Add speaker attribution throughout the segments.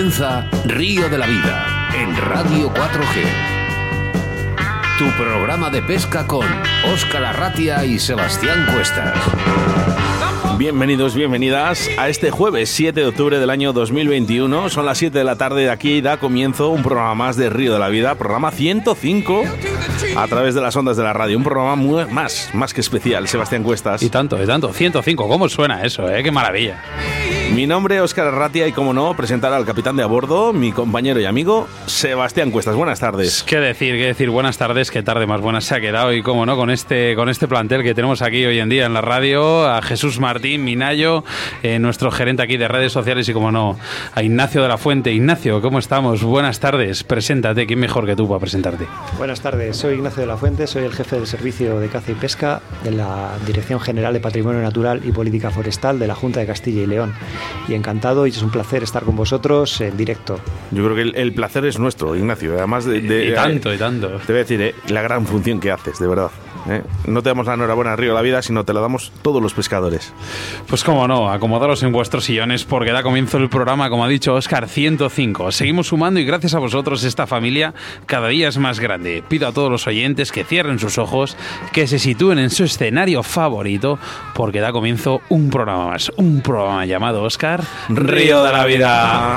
Speaker 1: comienza Río de la Vida en Radio 4G. Tu programa de pesca con Óscar Arratia y Sebastián Cuestas.
Speaker 2: Bienvenidos, bienvenidas a este jueves 7 de octubre del año 2021. Son las 7 de la tarde de aquí y da comienzo un programa más de Río de la Vida, programa 105 a través de las ondas de la radio. Un programa muy, más, más que especial, Sebastián Cuestas.
Speaker 3: Y tanto, y tanto. 105, ¿cómo suena eso, eh? Qué maravilla.
Speaker 2: Mi nombre es Óscar Arratia y, como no, presentar al capitán de a bordo, mi compañero y amigo Sebastián Cuestas. Buenas tardes.
Speaker 3: Qué decir, qué decir. Buenas tardes, qué tarde más buena se ha quedado. Y, como no, con este, con este plantel que tenemos aquí hoy en día en la radio, a Jesús Martín Minayo, eh, nuestro gerente aquí de redes sociales, y, como no, a Ignacio de la Fuente. Ignacio, ¿cómo estamos? Buenas tardes. Preséntate. ¿Quién mejor que tú para presentarte?
Speaker 4: Buenas tardes. Soy Ignacio de la Fuente, soy el jefe del Servicio de Caza y Pesca de la Dirección General de Patrimonio Natural y Política Forestal de la Junta de Castilla y León. Y encantado y es un placer estar con vosotros en directo.
Speaker 2: Yo creo que el, placer es nuestro, Ignacio. Además de, de
Speaker 3: y tanto, y tanto.
Speaker 2: Te voy a decir eh, la gran función que haces, de verdad. ¿Eh? No te damos la enhorabuena Río la vida, sino te la damos todos los pescadores.
Speaker 3: Pues cómo no, acomodaros en vuestros sillones porque da comienzo el programa, como ha dicho Oscar, 105. Seguimos sumando y gracias a vosotros esta familia cada día es más grande. Pido a todos los oyentes que cierren sus ojos, que se sitúen en su escenario favorito porque da comienzo un programa más, un programa llamado Oscar
Speaker 2: Río de la vida.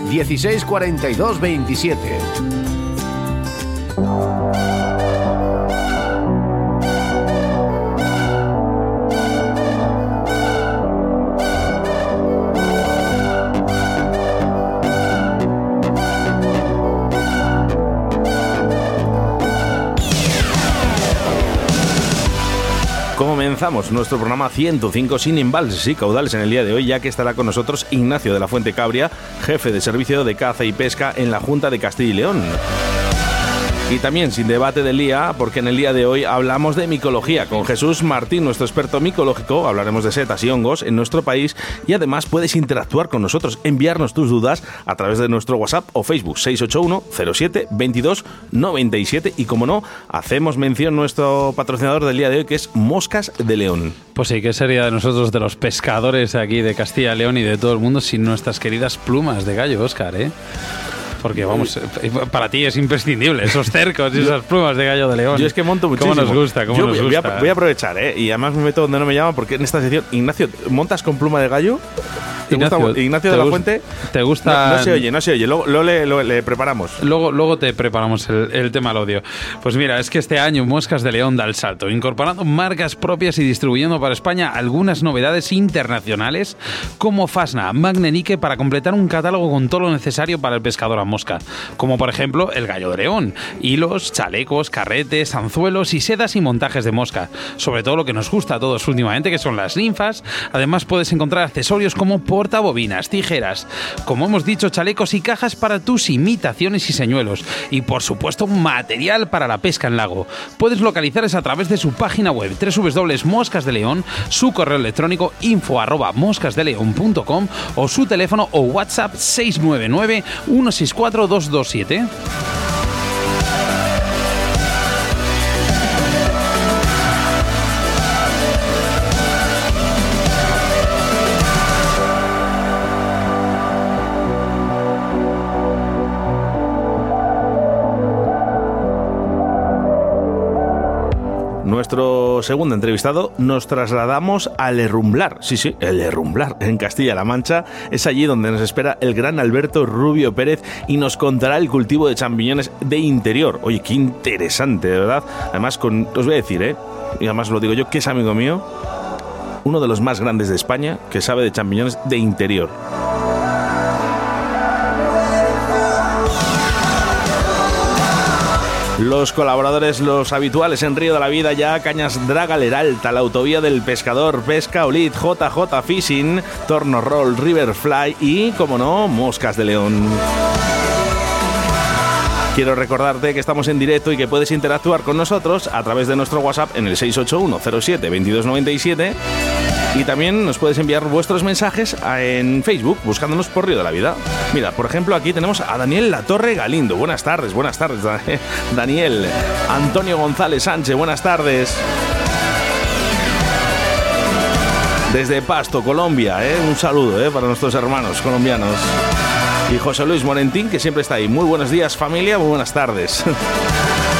Speaker 1: 1640 3227.
Speaker 2: comenzamos nuestro programa 105 sin embalses y caudales en el día de hoy, ya que estará con nosotros Ignacio de la Fuente Cabria, jefe de servicio de caza y pesca en la Junta de Castilla y León. Y también sin debate del día, porque en el día de hoy hablamos de micología con Jesús Martín, nuestro experto micológico. Hablaremos de setas y hongos en nuestro país y además puedes interactuar con nosotros, enviarnos tus dudas a través de nuestro WhatsApp o Facebook 681 07 22 97 y como no, hacemos mención nuestro patrocinador del día de hoy que es Moscas de León.
Speaker 3: Pues sí, ¿qué sería de nosotros, de los pescadores aquí de Castilla y León y de todo el mundo sin nuestras queridas plumas de gallo, Oscar, eh? Porque vamos, eh, para ti es imprescindible, esos cercos y esas plumas de gallo de león.
Speaker 2: Yo es que monto muchísimo.
Speaker 3: ¿Cómo nos gusta? ¿Cómo nos
Speaker 2: voy,
Speaker 3: gusta?
Speaker 2: A, voy a aprovechar, ¿eh? Y además me meto donde no me llaman porque en esta sección, Ignacio, ¿montas con pluma de gallo?
Speaker 3: Ignacio,
Speaker 2: Ignacio de la Fuente.
Speaker 3: ¿Te gusta?
Speaker 2: No, se oye, no se oye. Luego, le, preparamos.
Speaker 3: Luego, luego te preparamos el, tema al odio. Pues mira, es que este año Moscas de León da el salto, incorporando marcas propias y distribuyendo para España algunas novedades internacionales como Fasna, Magnenique para completar un catálogo con todo lo necesario para el pescador a mosca, como por ejemplo el gallo de león, hilos, chalecos, carretes, anzuelos y sedas y montajes de mosca. Sobre todo lo que nos gusta a todos últimamente, que son las ninfas. Además puedes encontrar accesorios como portabobinas, tijeras, como hemos dicho, chalecos y cajas para tus imitaciones y señuelos. Y por supuesto, material para la pesca en lago. Puedes localizarles a través de su página web Moscas de León, su correo electrónico info arroba moscasdeleon.com o su teléfono o WhatsApp 699 164 227.
Speaker 2: Segundo entrevistado, nos trasladamos al Herrumblar. Sí, sí, el Herrumblar, en Castilla-La Mancha. Es allí donde nos espera el gran Alberto Rubio Pérez y nos contará el cultivo de champiñones de interior. Oye, qué interesante, de verdad. Además, con, os voy a decir, ¿eh? Y además lo digo yo, que es amigo mío, uno de los más grandes de España que sabe de champiñones de interior. Los colaboradores, los habituales en Río de la Vida ya, Cañas Draga Leralta, la autovía del pescador, Pesca Olit, JJ Fishing, Torno Roll, Riverfly y, como no, Moscas de León. Quiero recordarte que estamos en directo y que puedes interactuar con nosotros a través de nuestro WhatsApp en el 681 07 2297 y también nos puedes enviar vuestros mensajes en Facebook buscándonos por Río de la Vida. Mira, por ejemplo, aquí tenemos a Daniel Latorre Galindo. Buenas tardes, buenas tardes, Daniel. Antonio González Sánchez, buenas tardes. Desde Pasto, Colombia, ¿eh? un saludo ¿eh? para nuestros hermanos colombianos. Y José Luis Morentín, que siempre está ahí. Muy buenos días, familia, muy buenas tardes.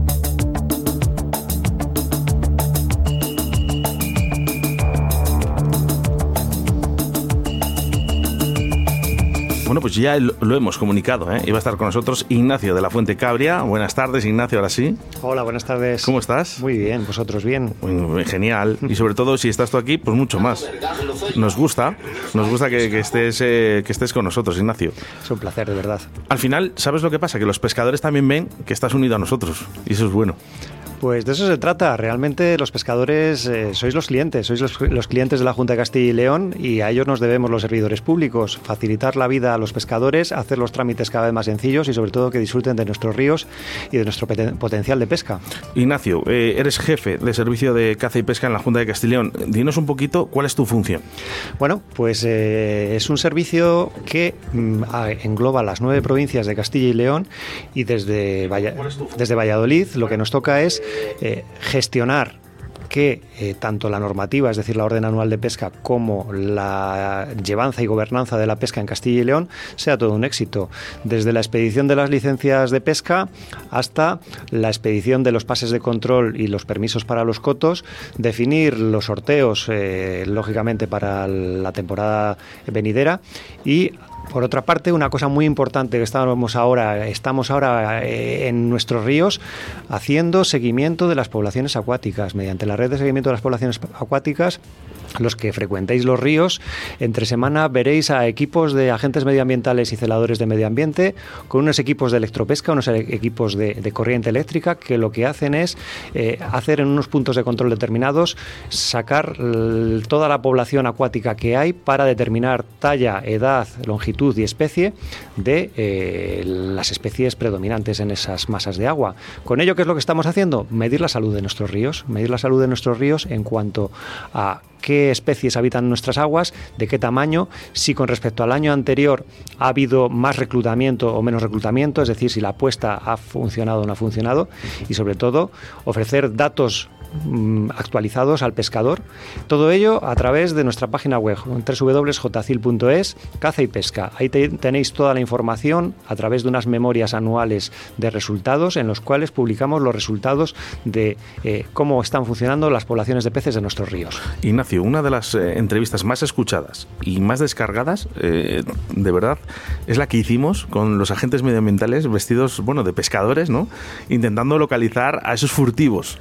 Speaker 2: Bueno, pues ya lo hemos comunicado. ¿eh? Iba a estar con nosotros Ignacio de la Fuente Cabria. Buenas tardes, Ignacio, ahora sí.
Speaker 4: Hola, buenas tardes.
Speaker 2: ¿Cómo estás?
Speaker 4: Muy bien, vosotros bien.
Speaker 2: Muy, genial. Y sobre todo, si estás tú aquí, pues mucho más. Nos gusta, nos gusta que, estés, eh, que estés con nosotros, Ignacio.
Speaker 4: Es un placer, de verdad.
Speaker 2: Al final, ¿sabes lo que pasa? Que los pescadores también ven que estás unido a nosotros. Y eso es bueno.
Speaker 4: Pues de eso se trata. Realmente los pescadores eh, sois los clientes, sois los, clientes de la Junta de Castilla y León y a ellos nos debemos los servidores públicos. Facilitar la vida a los pescadores, hacer los trámites cada vez más sencillos y sobre todo que disfruten de nuestros ríos y de nuestro potencial de pesca.
Speaker 2: Ignacio, eh, eres jefe de servicio de caza y pesca en la Junta de Castilla y León. Dinos un poquito cuál es tu función.
Speaker 4: Bueno, pues eh, es un servicio que mm, engloba las nueve provincias de Castilla y León y desde, desde Valladolid lo que nos toca es eh, gestionar que eh, tanto la normativa, es decir, la orden anual de pesca, como la llevanza y gobernanza de la pesca en Castilla y León sea todo un éxito. Desde la expedición de las licencias de pesca hasta la expedición de los pases de control y los permisos para los cotos, definir los sorteos, eh, lógicamente, para la temporada venidera y por otra parte, una cosa muy importante que estamos ahora, estamos ahora eh, en nuestros ríos haciendo seguimiento de las poblaciones acuáticas. Mediante la red de seguimiento de las poblaciones acuáticas los que frecuentéis los ríos, entre semana veréis a equipos de agentes medioambientales y celadores de medio ambiente, con unos equipos de electropesca, unos equipos de, corriente eléctrica, que lo que hacen es eh, hacer en unos puntos de control determinados, sacar toda la población acuática que hay para determinar talla, edad, longitud y especie de eh, las especies predominantes en esas masas de agua. Con ello, ¿qué es lo que estamos haciendo? Medir la salud de nuestros ríos, medir la salud de nuestros ríos en cuanto a qué especies habitan nuestras aguas, de qué tamaño, si con respecto al año anterior ha habido más reclutamiento o menos reclutamiento, es decir, si la apuesta ha funcionado o no ha funcionado, y sobre todo ofrecer datos actualizados al pescador. Todo ello a través de nuestra página web www.jcil.es, caza y pesca. Ahí tenéis toda la información a través de unas memorias anuales de resultados en los cuales publicamos los resultados de eh, cómo están funcionando las poblaciones de peces de nuestros ríos.
Speaker 2: Ignacio, una de las eh, entrevistas más escuchadas y más descargadas, eh, de verdad, es la que hicimos con los agentes medioambientales vestidos, bueno, de pescadores, ¿no? Intentando localizar a esos furtivos.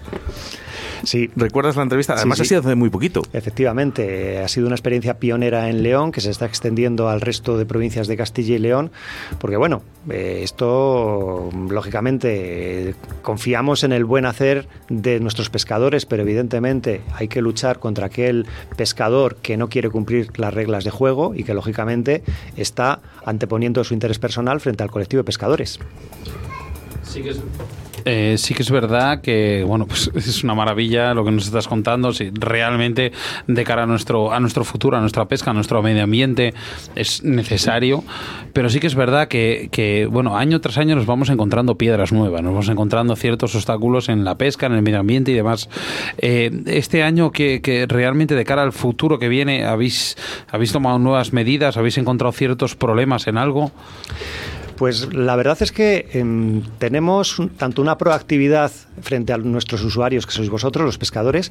Speaker 4: Sí.
Speaker 2: ¿Recuerdas la entrevista? Además ha sido hace muy poquito.
Speaker 4: Efectivamente, ha sido una experiencia pionera en León que se está extendiendo al resto de provincias de Castilla y León, porque bueno, eh, esto lógicamente confiamos en el buen hacer de nuestros pescadores, pero evidentemente hay que luchar contra aquel pescador que no quiere cumplir las reglas de juego y que lógicamente está anteponiendo su interés personal frente al colectivo de pescadores.
Speaker 3: Sí que es Eh, sí que es verdad que, bueno, pues es una maravilla lo que nos estás contando. Si realmente de cara a nuestro, a nuestro futuro, a nuestra pesca, a nuestro medio ambiente, es necesario. Pero sí que es verdad que, que, bueno, año tras año nos vamos encontrando piedras nuevas, nos vamos encontrando ciertos obstáculos en la pesca, en el medio ambiente y demás. Eh, este año que, que, realmente de cara al futuro que viene, ¿habéis, ¿habéis tomado nuevas medidas? ¿Habéis encontrado ciertos problemas en algo?
Speaker 4: Pues la verdad es que eh, tenemos tanto una proactividad frente a nuestros usuarios, que sois vosotros, los pescadores,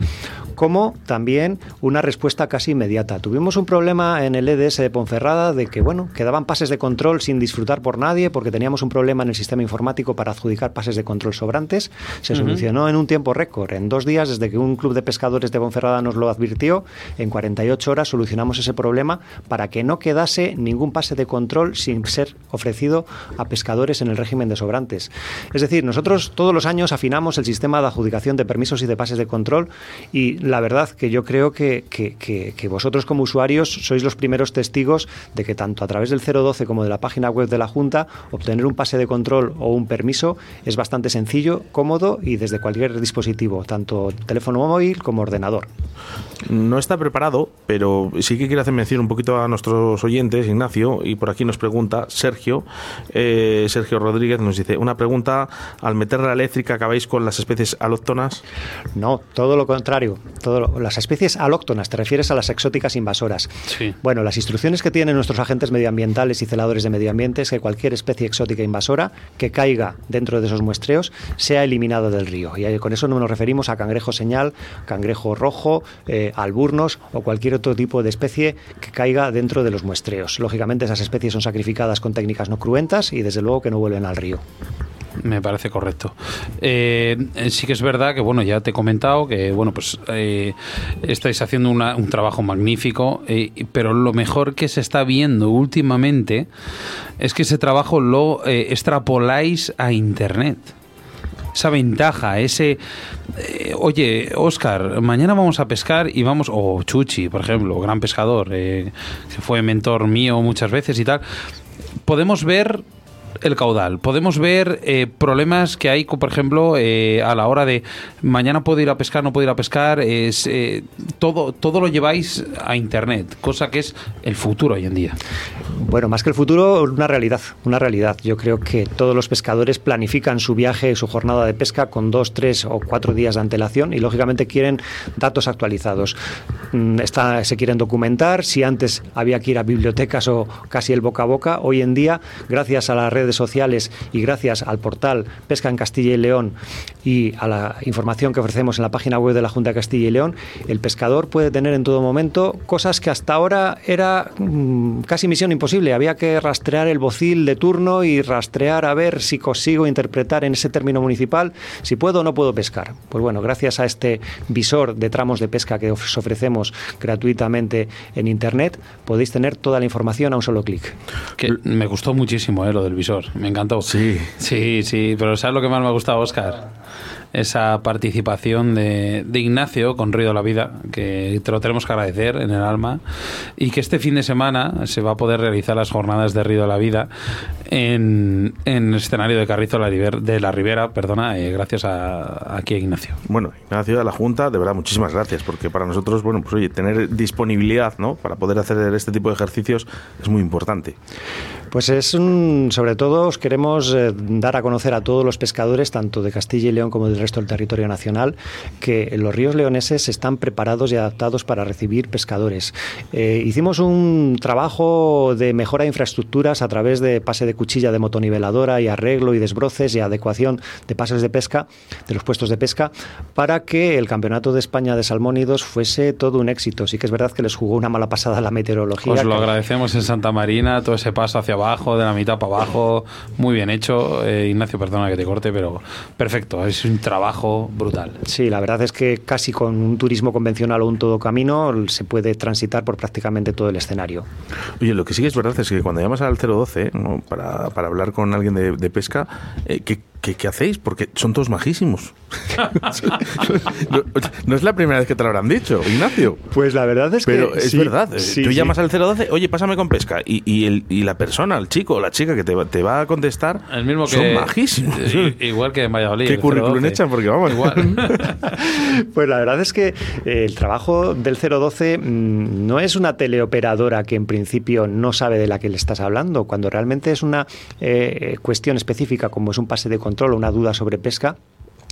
Speaker 4: como también una respuesta casi inmediata. Tuvimos un problema en el EDS de Ponferrada de que, bueno, quedaban pases de control sin disfrutar por nadie porque teníamos un problema en el sistema informático para adjudicar pases de control sobrantes. Se solucionó en un tiempo récord. En dos días, desde que un club de pescadores de Ponferrada nos lo advirtió, en 48 horas solucionamos ese problema para que no quedase ningún pase de control sin ser ofrecido a pescadores en el régimen de sobrantes. Es decir, nosotros todos los años afinamos el sistema de adjudicación de permisos y de pases de control y la verdad que yo creo que, que, vosotros como usuarios sois los primeros testigos de que tanto a través del 012 como de la página web de la Junta obtener un pase de control o un permiso es bastante sencillo, cómodo y desde cualquier dispositivo, tanto teléfono móvil como ordenador.
Speaker 2: No está preparado, pero sí que quiero hacer mención un poquito a nuestros oyentes, Ignacio, y por aquí nos pregunta Sergio, eh, Sergio Rodríguez nos dice, una pregunta, al meter la eléctrica acabáis con las especies alóctonas.
Speaker 4: No, todo lo contrario. Todo las especies alóctonas, te refieres a las exóticas invasoras.
Speaker 3: Sí.
Speaker 4: Bueno, las instrucciones que tienen nuestros agentes medioambientales y celadores de medio ambiente es que cualquier especie exótica invasora que caiga dentro de esos muestreos sea eliminada del río. Y con eso no nos referimos a cangrejo señal, cangrejo rojo, eh, alburnos o cualquier otro tipo de especie que caiga dentro de los muestreos. Lógicamente esas especies son sacrificadas con técnicas no cruentas y desde luego que no vuelven al río
Speaker 3: me parece correcto. Eh, sí que es verdad que, bueno, ya te he comentado que, bueno, pues eh, estáis haciendo un trabajo magnífico, eh, pero lo mejor que se está viendo últimamente es que ese trabajo lo extrapoláis a Internet esa ventaja, ese, oye, Oscar, mañana vamos a pescar y vamos, o Chuchi, por ejemplo, gran pescador, que fue mentor mío muchas veces y tal, podemos ver el caudal. Podemos ver eh, problemas que hay, por ejemplo, eh, a la hora de mañana puedo ir a pescar, no puedo ir a pescar. Es, eh, todo, todo lo lleváis a Internet, cosa que es el futuro hoy en día.
Speaker 4: Bueno, más que el futuro, una realidad, una realidad. Yo creo que todos los pescadores planifican su viaje, su jornada de pesca con dos, tres o cuatro días de antelación y lógicamente quieren datos actualizados. Mm, está, se quieren documentar. Si antes había que ir a bibliotecas o casi el boca a boca, hoy en día, gracias a la sociales y gracias al portal Pesca en Castilla y León y a la información que ofrecemos en la página web de la Junta de Castilla y León, el pescador puede tener en todo momento cosas que hasta ahora era mm, casi misión imposible. Había que rastrear el bocil de turno y rastrear a ver si consigo interpretar en ese término municipal si puedo o no puedo pescar. Pues bueno, gracias a este visor de tramos de pesca que os ofrecemos gratuitamente en Internet, podéis tener toda la información a un solo clic.
Speaker 3: me gustó muchísimo eh, lo del visor me encantó.
Speaker 2: Sí.
Speaker 3: Sí, sí, pero ¿sabes lo que más me ha gustado, Oscar? Esa participación de, Ignacio con Río de la Vida, que te lo tenemos que agradecer en el alma, y que este fin de semana se va a poder realizar las jornadas de Río de la Vida en, el escenario de Carrizo de la Ribera, perdona, eh, gracias a, aquí a Ignacio.
Speaker 2: Bueno, Ignacio, a la Junta, de verdad, muchísimas gracias, porque para nosotros, bueno, pues oye, tener disponibilidad, ¿no? Para poder hacer este tipo de ejercicios es muy importante.
Speaker 4: Pues es un, sobre todo, os queremos eh, dar a conocer a todos los pescadores, tanto de Castilla y León como resto del territorio nacional, que los ríos leoneses están preparados y adaptados para recibir pescadores. Eh, hicimos un trabajo de mejora de infraestructuras a través de pase de cuchilla de motoniveladora y arreglo y desbroces y adecuación de pases de pesca, de los puestos de pesca, para que el Campeonato de España de Salmónidos fuese todo un éxito. Sí que es verdad que les jugó una mala pasada la meteorología.
Speaker 3: Os lo agradecemos en Santa Marina, todo ese paso hacia abajo, de la mitad para abajo, muy bien hecho. Eh, Ignacio, perdona que te corte, pero perfecto, es un trabajo brutal.
Speaker 4: Sí, la verdad es que casi con un turismo convencional o un todo camino se puede transitar por prácticamente todo el escenario.
Speaker 2: Oye, lo que sí es verdad es que cuando llamas al 012 para, para hablar con alguien de, pesca, eh, ¿qué, ¿qué, qué hacéis? Porque son todos majísimos. no, no es la primera vez que te lo habrán dicho, Ignacio.
Speaker 4: Pues la verdad es
Speaker 2: Pero
Speaker 4: que.
Speaker 2: es
Speaker 4: sí,
Speaker 2: verdad. eh,
Speaker 4: sí,
Speaker 2: Tú
Speaker 4: sí.
Speaker 2: llamas al 012, oye, pásame con pesca. Y, y, el- y la persona, el chico o la chica que te, va- te va a contestar
Speaker 3: El mismo que.
Speaker 2: son majísimos.
Speaker 3: Igual que en Valladolid.
Speaker 2: ¿Qué currículum
Speaker 3: 012.
Speaker 2: echan? Porque vamos.
Speaker 3: Igual.
Speaker 4: Pues la verdad es que eh, el trabajo del 012 mm, no es una teleoperadora que en principio no sabe de la que le estás hablando, cuando realmente es una eh, cuestión específica como es un pase de control una duda sobre pesca.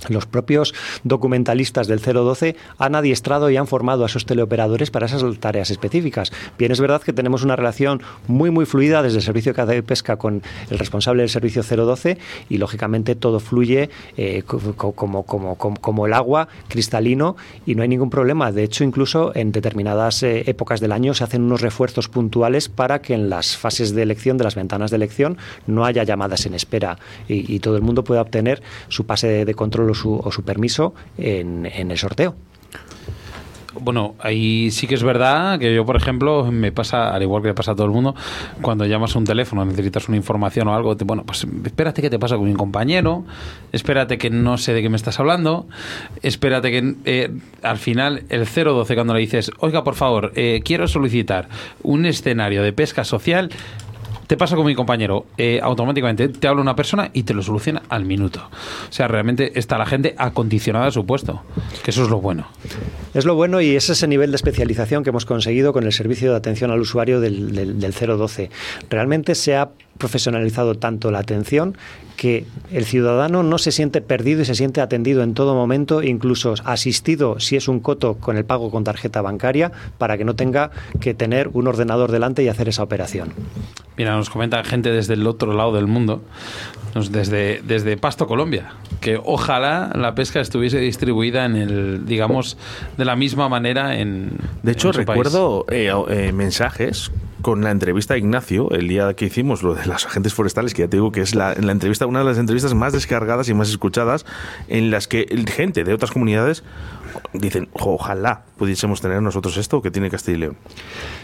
Speaker 4: Los propios documentalistas del 012 han adiestrado y han formado a esos teleoperadores para esas tareas específicas. Bien, es verdad que tenemos una relación muy, muy fluida desde el Servicio de Pesca con el responsable del Servicio 012 y, lógicamente, todo fluye eh, co- co- como, como, como, el agua, cristalino, y no hay ningún problema. De hecho, incluso en determinadas eh, épocas del año se hacen unos refuerzos puntuales para que en las fases de elección, de las ventanas de elección, no haya llamadas en espera y, todo el mundo pueda obtener su pase de control o su, o su permiso en, el sorteo.
Speaker 3: Bueno, ahí sí que es verdad que yo, por ejemplo, me pasa, al igual que le pasa a todo el mundo, cuando llamas a un teléfono, necesitas una información o algo, bueno, pues espérate que te pasa con mi compañero, espérate que no sé de qué me estás hablando, espérate que eh, al final el 012 cuando le dices, oiga, por favor, eh, quiero solicitar un escenario de pesca social, te pasa con mi compañero, eh, automáticamente te habla una persona y te lo soluciona al minuto. O sea, realmente está la gente acondicionada a su puesto, que eso es lo bueno.
Speaker 4: Es lo bueno y es ese nivel de especialización que hemos conseguido con el servicio de atención al usuario del, del, del 012. Realmente se ha profesionalizado tanto la atención que el ciudadano no se siente perdido y se siente atendido en todo momento, incluso asistido si es un coto con el pago con tarjeta bancaria, para que no tenga que tener un ordenador delante y hacer esa operación.
Speaker 3: Mira, nos comenta gente desde el otro lado del mundo, desde, desde Pasto, Colombia, que ojalá la pesca estuviese distribuida en el, digamos, de la misma manera en.
Speaker 2: De hecho,
Speaker 3: en su país.
Speaker 2: recuerdo eh, eh, mensajes con la entrevista a Ignacio el día que hicimos lo de los agentes forestales, que ya te digo que es la, entrevista, una de las entrevistas más descargadas y más escuchadas, en las que gente de otras comunidades dicen, "Jo, ojalá pudiésemos tener nosotros esto que tiene Castilla y León.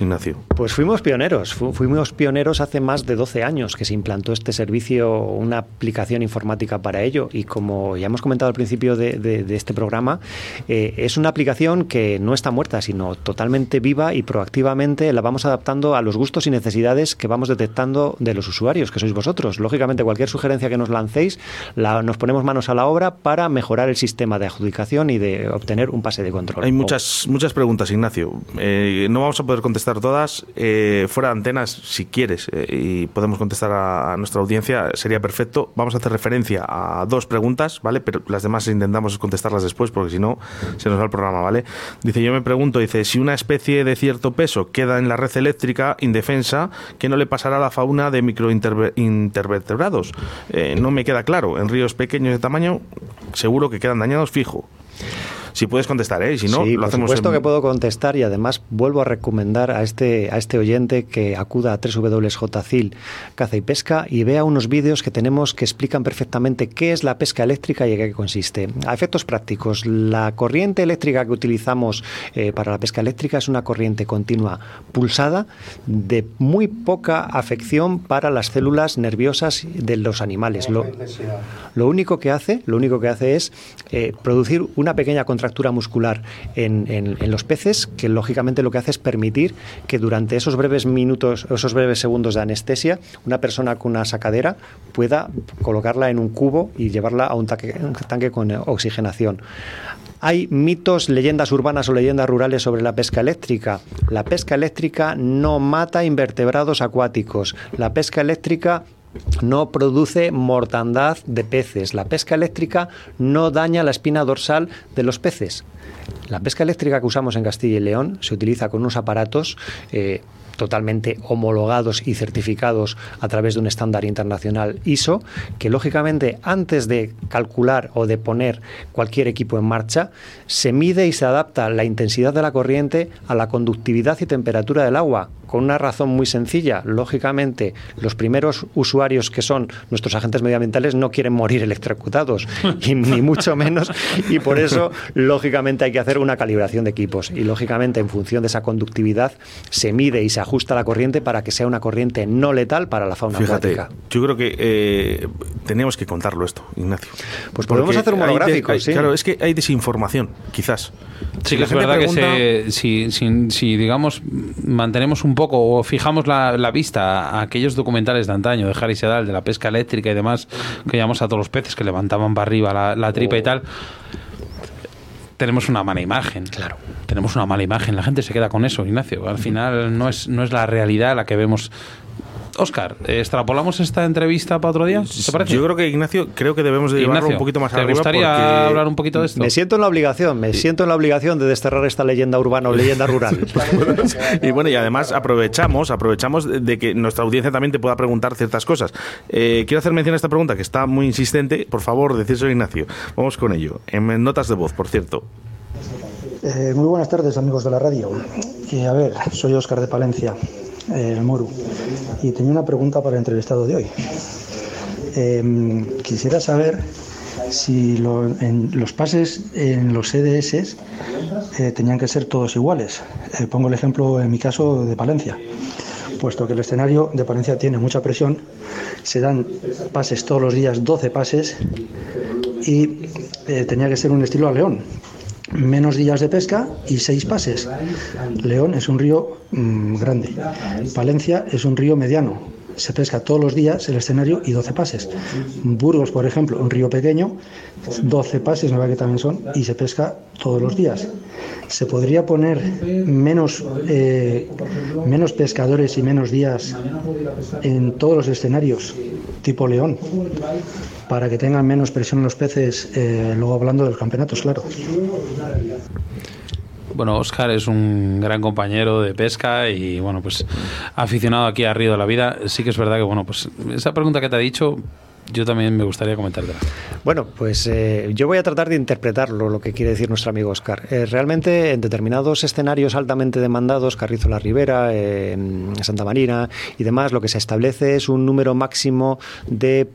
Speaker 2: Ignacio.
Speaker 4: Pues fuimos pioneros, fu- fuimos pioneros hace más de 12 años que se implantó este servicio, una aplicación informática para ello y como ya hemos comentado al principio de este programa, eh, es una aplicación que no está muerta, sino totalmente viva y proactivamente la vamos adaptando a los gustos y necesidades que vamos detectando de los usuarios, que sois vosotros. Lógicamente, cualquier sugerencia que nos lancéis, la- nos ponemos manos a la obra para mejorar el sistema de adjudicación y de obtener un pase de control.
Speaker 2: Hay muchas, muchas preguntas, Ignacio. Eh, no vamos a poder contestar todas. Eh, fuera de antenas, si quieres, eh, y podemos contestar a, nuestra audiencia, sería perfecto. Vamos a hacer referencia a dos preguntas, ¿vale? Pero las demás intentamos contestarlas después, porque si no, se nos va el programa, ¿vale? Dice, yo me pregunto, dice, si una especie de cierto peso queda en la red eléctrica indefensa, ¿qué no le pasará a la fauna de microintervertebrados? Eh, no me queda claro. En ríos pequeños de tamaño, seguro que quedan dañados fijo. Si puedes contestar, ¿eh? Y si no,
Speaker 4: sí,
Speaker 2: lo
Speaker 4: por
Speaker 2: hacemos
Speaker 4: supuesto
Speaker 2: en-
Speaker 4: que puedo contestar y además vuelvo a recomendar a este, a este oyente que acuda a www.jcil Caza y Pesca y vea unos vídeos que tenemos que explican perfectamente qué es la pesca eléctrica y en qué consiste. A efectos prácticos, la corriente eléctrica que utilizamos eh, para la pesca eléctrica es una corriente continua pulsada de muy poca afección para las células nerviosas de los animales. Lo, lo único que hace, lo único que hace es eh, producir una pequeña contractura muscular en, en- los peces, que lógicamente lo que hace es permitir que durante esos breves minutos, esos breves segundos de anestesia, una persona con una sacadera pueda colocarla en un cubo y llevarla a un tanque, un tanque con oxigenación. Hay mitos, leyendas urbanas o leyendas rurales sobre la pesca eléctrica. La pesca eléctrica no mata invertebrados acuáticos. La pesca eléctrica no produce mortandad de peces. La pesca eléctrica no daña la espina dorsal de los peces. La pesca eléctrica que usamos en Castilla y León se utiliza con unos aparatos eh, totalmente homologados y certificados a través de un estándar internacional ISO, que lógicamente antes de calcular o de poner cualquier equipo en marcha, se mide y se adapta la intensidad de la corriente a la conductividad y temperatura del agua, con una razón muy sencilla. Lógicamente, los primeros usuarios que son nuestros agentes medioambientales no quieren morir electrocutados, y ni mucho menos, y por eso, lógicamente, hay que hacer una calibración de equipos. Y lógicamente, en función de esa conductividad, se mide y se ajusta la corriente para que sea una corriente no letal para la fauna
Speaker 2: Fíjate,
Speaker 4: acuática.
Speaker 2: yo creo que eh, teníamos que contarlo esto, Ignacio.
Speaker 4: Pues podemos
Speaker 2: Porque
Speaker 4: hacer un
Speaker 2: de-
Speaker 4: monográfico,
Speaker 2: hay-
Speaker 4: sí.
Speaker 2: Claro, es que hay desinformación, quizás.
Speaker 3: Sí
Speaker 2: Si
Speaker 3: que
Speaker 2: la
Speaker 3: es verdad
Speaker 2: pregunta-
Speaker 3: que se- si, si- si, digamos, mantenemos un poco o fijamos la, la vista a aquellos documentales de antaño, de Harry Sedal, de la pesca eléctrica y demás, que llamamos a todos los peces que levantaban para arriba la, la tripa y tal, tenemos una mala imagen. Claro. Tenemos una mala imagen. La gente se queda con eso, Ignacio. Al final no es, no es la realidad la que vemos. Oscar, ¿extrapolamos esta entrevista para otro día? ¿Te parece?
Speaker 2: Yo creo que, Ignacio, creo que debemos de llevarlo un poquito más
Speaker 3: ¿te
Speaker 2: arriba
Speaker 3: gustaría
Speaker 2: porque-
Speaker 3: hablar un poquito de esto?
Speaker 4: Me siento en la obligación, me siento en la obligación de desterrar esta leyenda urbana o leyenda rural.
Speaker 2: y bueno, y además aprovechamos, aprovechamos de- que nuestra audiencia también te pueda preguntar ciertas cosas. Eh, quiero hacer mención a esta pregunta que está muy insistente. Por favor, decírselo Ignacio. Vamos con ello. En notas de voz, por cierto.
Speaker 5: Eh, muy buenas tardes, amigos de la radio. Eh, a ver, soy Óscar de Palencia, el Moru, y tenía una pregunta para el entrevistado de hoy. Eh, quisiera saber si lo- en los pases en los CDS eh, tenían que ser todos iguales. Eh, pongo el ejemplo en mi caso de Palencia. Puesto que el escenario de Palencia tiene mucha presión, se dan pases todos los días, 12 pases, y eh, tenía que ser un estilo a León. Menos días de pesca y seis pases. León es un río mm, grande. Palencia es un río mediano. Se pesca todos los días el escenario y 12 pases. Burgos, por ejemplo, un río pequeño, 12 pases, me va que también son, y se pesca todos los días. Se podría poner menos, eh, menos pescadores y menos días en todos los escenarios, tipo León, para que tengan menos presión los peces, eh, luego hablando de los campeonatos, claro.
Speaker 3: Bueno, Oscar es un gran compañero de pesca y bueno, pues aficionado aquí a Río de la Vida. Sí que es verdad que bueno, pues esa pregunta que te ha dicho, yo también me gustaría comentártela.
Speaker 4: Bueno, pues eh, yo voy a tratar de interpretarlo, lo que quiere decir nuestro amigo Oscar. Eh, realmente, en determinados escenarios altamente demandados, Carrizo la Ribera, eh, Santa Marina y demás, lo que se establece es un número máximo de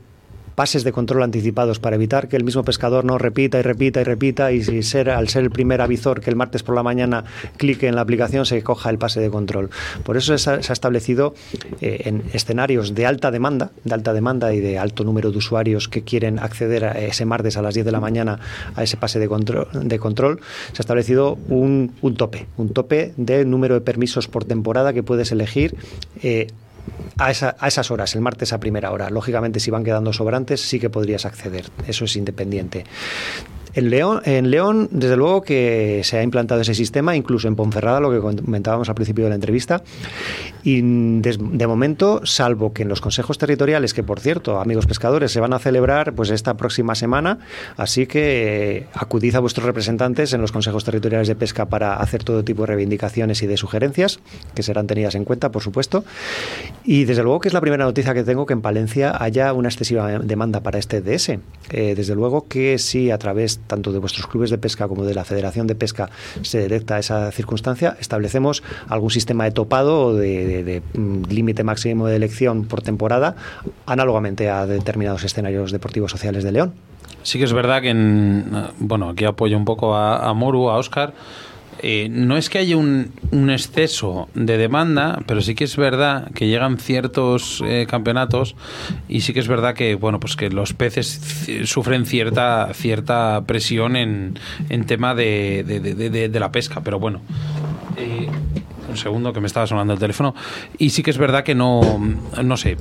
Speaker 4: pases de control anticipados para evitar que el mismo pescador no repita y repita y repita y si ser, al ser el primer avisor que el martes por la mañana clique en la aplicación se coja el pase de control. Por eso se ha, se ha establecido eh, en escenarios de alta demanda, de alta demanda y de alto número de usuarios que quieren acceder a ese martes a las 10 de la mañana a ese pase de control, de control se ha establecido un, un tope, un tope de número de permisos por temporada que puedes elegir. Eh, a, esa- a esas horas, el martes a primera hora. Lógicamente, si van quedando sobrantes, sí que podrías acceder. Eso es independiente. En León, en León, desde luego que se ha implantado ese sistema, incluso en Ponferrada, lo que comentábamos al principio de la entrevista. Y de momento, salvo que en los consejos territoriales, que por cierto, amigos pescadores, se van a celebrar pues esta próxima semana, así que eh, acudid a vuestros representantes en los consejos territoriales de pesca para hacer todo tipo de reivindicaciones y de sugerencias, que serán tenidas en cuenta, por supuesto. Y desde luego que es la primera noticia que tengo que en Palencia haya una excesiva demanda para este DS. Eh, desde luego que si a través tanto de vuestros clubes de pesca como de la Federación de Pesca se detecta esa circunstancia, establecemos algún sistema de topado o de, de- mm, límite máximo de elección por temporada, análogamente a determinados escenarios deportivos sociales de León.
Speaker 3: Sí que es verdad que, en, bueno, aquí apoyo un poco a, a Moru, a Oscar. Eh, no es que haya un, un exceso de demanda, pero sí que es verdad que llegan ciertos eh, campeonatos y sí que es verdad que bueno pues que los peces sufren cierta cierta presión en, en tema de- de- de la pesca, pero bueno. eh, un segundo que me estaba sonando el teléfono y sí que es verdad que no no sé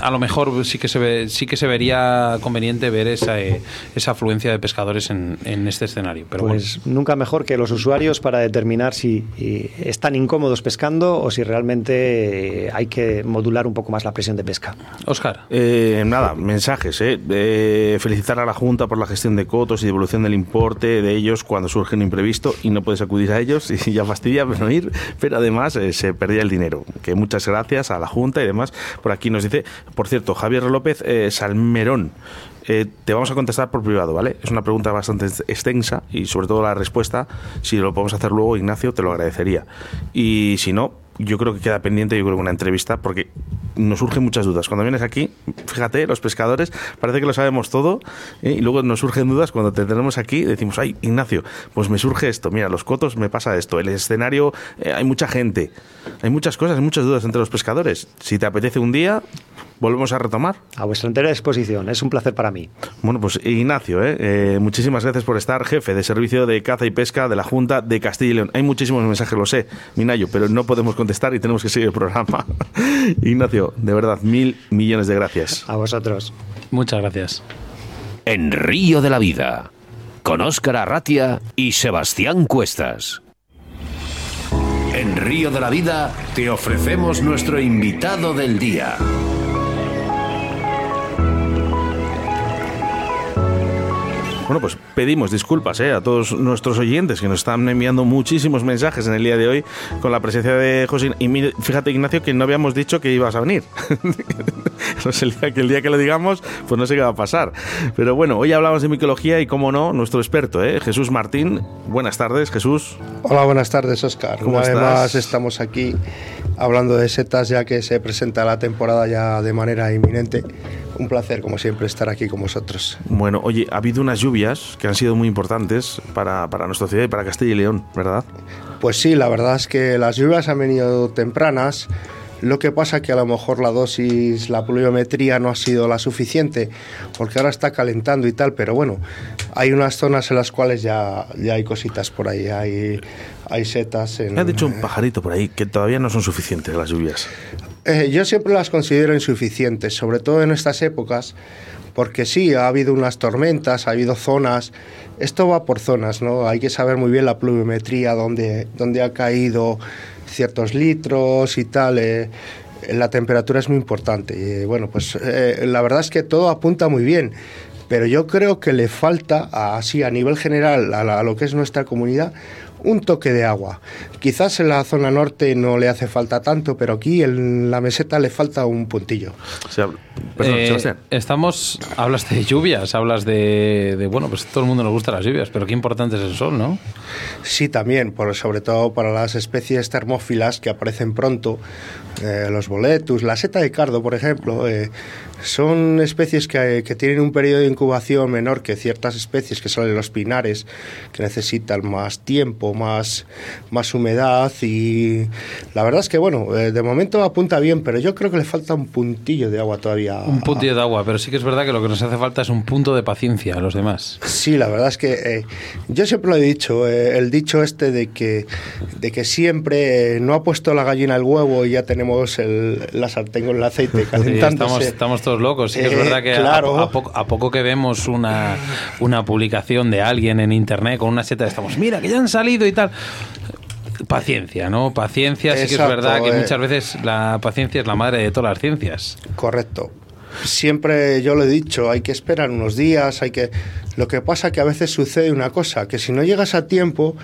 Speaker 3: a lo mejor sí que se ve, sí que se vería conveniente ver esa, eh, esa afluencia de pescadores en, en este escenario. Pero
Speaker 4: pues nunca mejor que los usuarios para determinar si eh, están incómodos pescando o si realmente eh, hay que modular un poco más la presión de pesca.
Speaker 3: bueno. Oscar.
Speaker 2: Eh, nada, mensajes. ¿eh? Eh, felicitar a la Junta por la gestión de cotos y devolución del importe de ellos cuando surge un imprevisto y no puedes acudir a ellos y ya fastidia no ir, pero además eh, se perdía el dinero. Que muchas gracias a la Junta y demás. Por aquí nos dice, por cierto, Javier López eh, Salmerón. eh, te vamos a contestar por privado, ¿vale? Es una pregunta bastante extensa y sobre todo la respuesta, si lo podemos hacer luego, Ignacio, te lo agradecería. Y si no, yo creo que queda pendiente, yo creo que una entrevista, porque nos surgen muchas dudas. Cuando vienes aquí, fíjate, los pescadores, parece que lo sabemos todo, ¿eh? y luego nos surgen dudas cuando te tenemos aquí, decimos, ay, Ignacio, pues me surge esto, mira, los cotos me pasa esto, el escenario, eh, hay mucha gente, hay muchas cosas, hay muchas dudas entre los pescadores. Si te apetece un día, volvemos a retomar.
Speaker 4: A vuestra entera disposición, es un placer para mí.
Speaker 2: Bueno, pues Ignacio, ¿eh? Eh, muchísimas gracias por estar, jefe de servicio de caza y pesca de la Junta de Castilla y León. Hay muchísimos mensajes, lo sé, Minayo, pero no podemos contestar y tenemos que seguir el programa. Ignacio, de verdad, mil millones de gracias.
Speaker 4: A vosotros.
Speaker 3: Muchas gracias.
Speaker 1: En Río de la Vida, con Óscar Arratia y Sebastián Cuestas. En Río de la Vida te ofrecemos nuestro invitado del día.
Speaker 2: Bueno, pues pedimos disculpas ¿eh? a todos nuestros oyentes que nos están enviando muchísimos mensajes en el día de hoy con la presencia de José. Y mire, fíjate, Ignacio, que no habíamos dicho que ibas a venir. el, día, que el día que lo digamos, pues no sé qué va a pasar. Pero bueno, hoy hablamos de micología y, como no, nuestro experto, ¿eh? Jesús Martín. Buenas tardes, Jesús.
Speaker 6: Hola, buenas tardes, Oscar.
Speaker 2: ¿Cómo
Speaker 6: Una vez
Speaker 2: estás?
Speaker 6: más estamos aquí hablando de setas ya que se presenta la temporada ya de manera inminente. Un placer, como siempre, estar aquí con vosotros.
Speaker 2: Bueno, oye, ha habido unas lluvias que han sido muy importantes para, para nuestra ciudad y para Castilla y León, ¿verdad?
Speaker 6: Pues sí, la verdad es que las lluvias han venido tempranas. Lo que pasa que a lo mejor la dosis, la pluviometría no ha sido la suficiente, porque ahora está calentando y tal, pero bueno, hay unas zonas en las cuales ya, ya hay cositas por ahí, hay, hay setas. En,
Speaker 2: Me ha dicho un pajarito por ahí que todavía no son suficientes las lluvias.
Speaker 6: Eh, yo siempre las considero insuficientes, sobre todo en estas épocas, porque sí, ha habido unas tormentas, ha habido zonas, esto va por zonas, ¿no? Hay que saber muy bien la pluviometría, dónde, dónde ha caído ciertos litros y tal. eh, la temperatura es muy importante. Y, bueno, pues eh, la verdad es que todo apunta muy bien, pero yo creo que le falta, así a nivel general, a, la- a lo que es nuestra comunidad, un toque de agua. Quizás en la zona norte no le hace falta tanto, pero aquí en la meseta le falta un puntillo.
Speaker 2: O sea, perdón,
Speaker 3: Eh,
Speaker 2: Sebastián.
Speaker 3: estamos, hablas de lluvias, hablas de, de, bueno, pues todo el mundo nos gustan las lluvias, pero qué importante es el sol, ¿no?
Speaker 6: Sí, también, por, sobre todo para las especies termófilas que aparecen pronto, eh, los boletus, la seta de cardo, por ejemplo, eh, son especies que, que tienen un periodo de incubación menor que ciertas especies que son los pinares, que necesitan más tiempo, más, más humedad y la verdad es que, bueno, eh, de momento apunta bien, pero yo creo que le falta un puntillo de agua todavía.
Speaker 3: Un puntillo de agua, pero sí que es verdad que lo que nos hace falta es un punto de paciencia a los demás.
Speaker 6: Sí, la verdad es que eh, yo siempre lo he dicho, eh, el dicho este de que, de que siempre eh, no ha puesto la gallina el huevo y ya tenemos el, la sartén con el aceite
Speaker 3: Sí,
Speaker 6: calentándose.
Speaker 3: estamos, estamos todos locos. Sí que es
Speaker 6: Eh,
Speaker 3: verdad que a-
Speaker 6: claro.
Speaker 3: a, poco, a poco que vemos una, una publicación de alguien en internet con una seta, estamos, mira, que ya han salido y tal. Paciencia, ¿no? Paciencia, sí que es verdad que
Speaker 6: eh.
Speaker 3: muchas veces la paciencia es la madre de todas las ciencias.
Speaker 6: Correcto. Siempre yo lo he dicho, hay que esperar unos días, hay que... Lo que pasa que a veces sucede una cosa, que si no llegas a tiempo,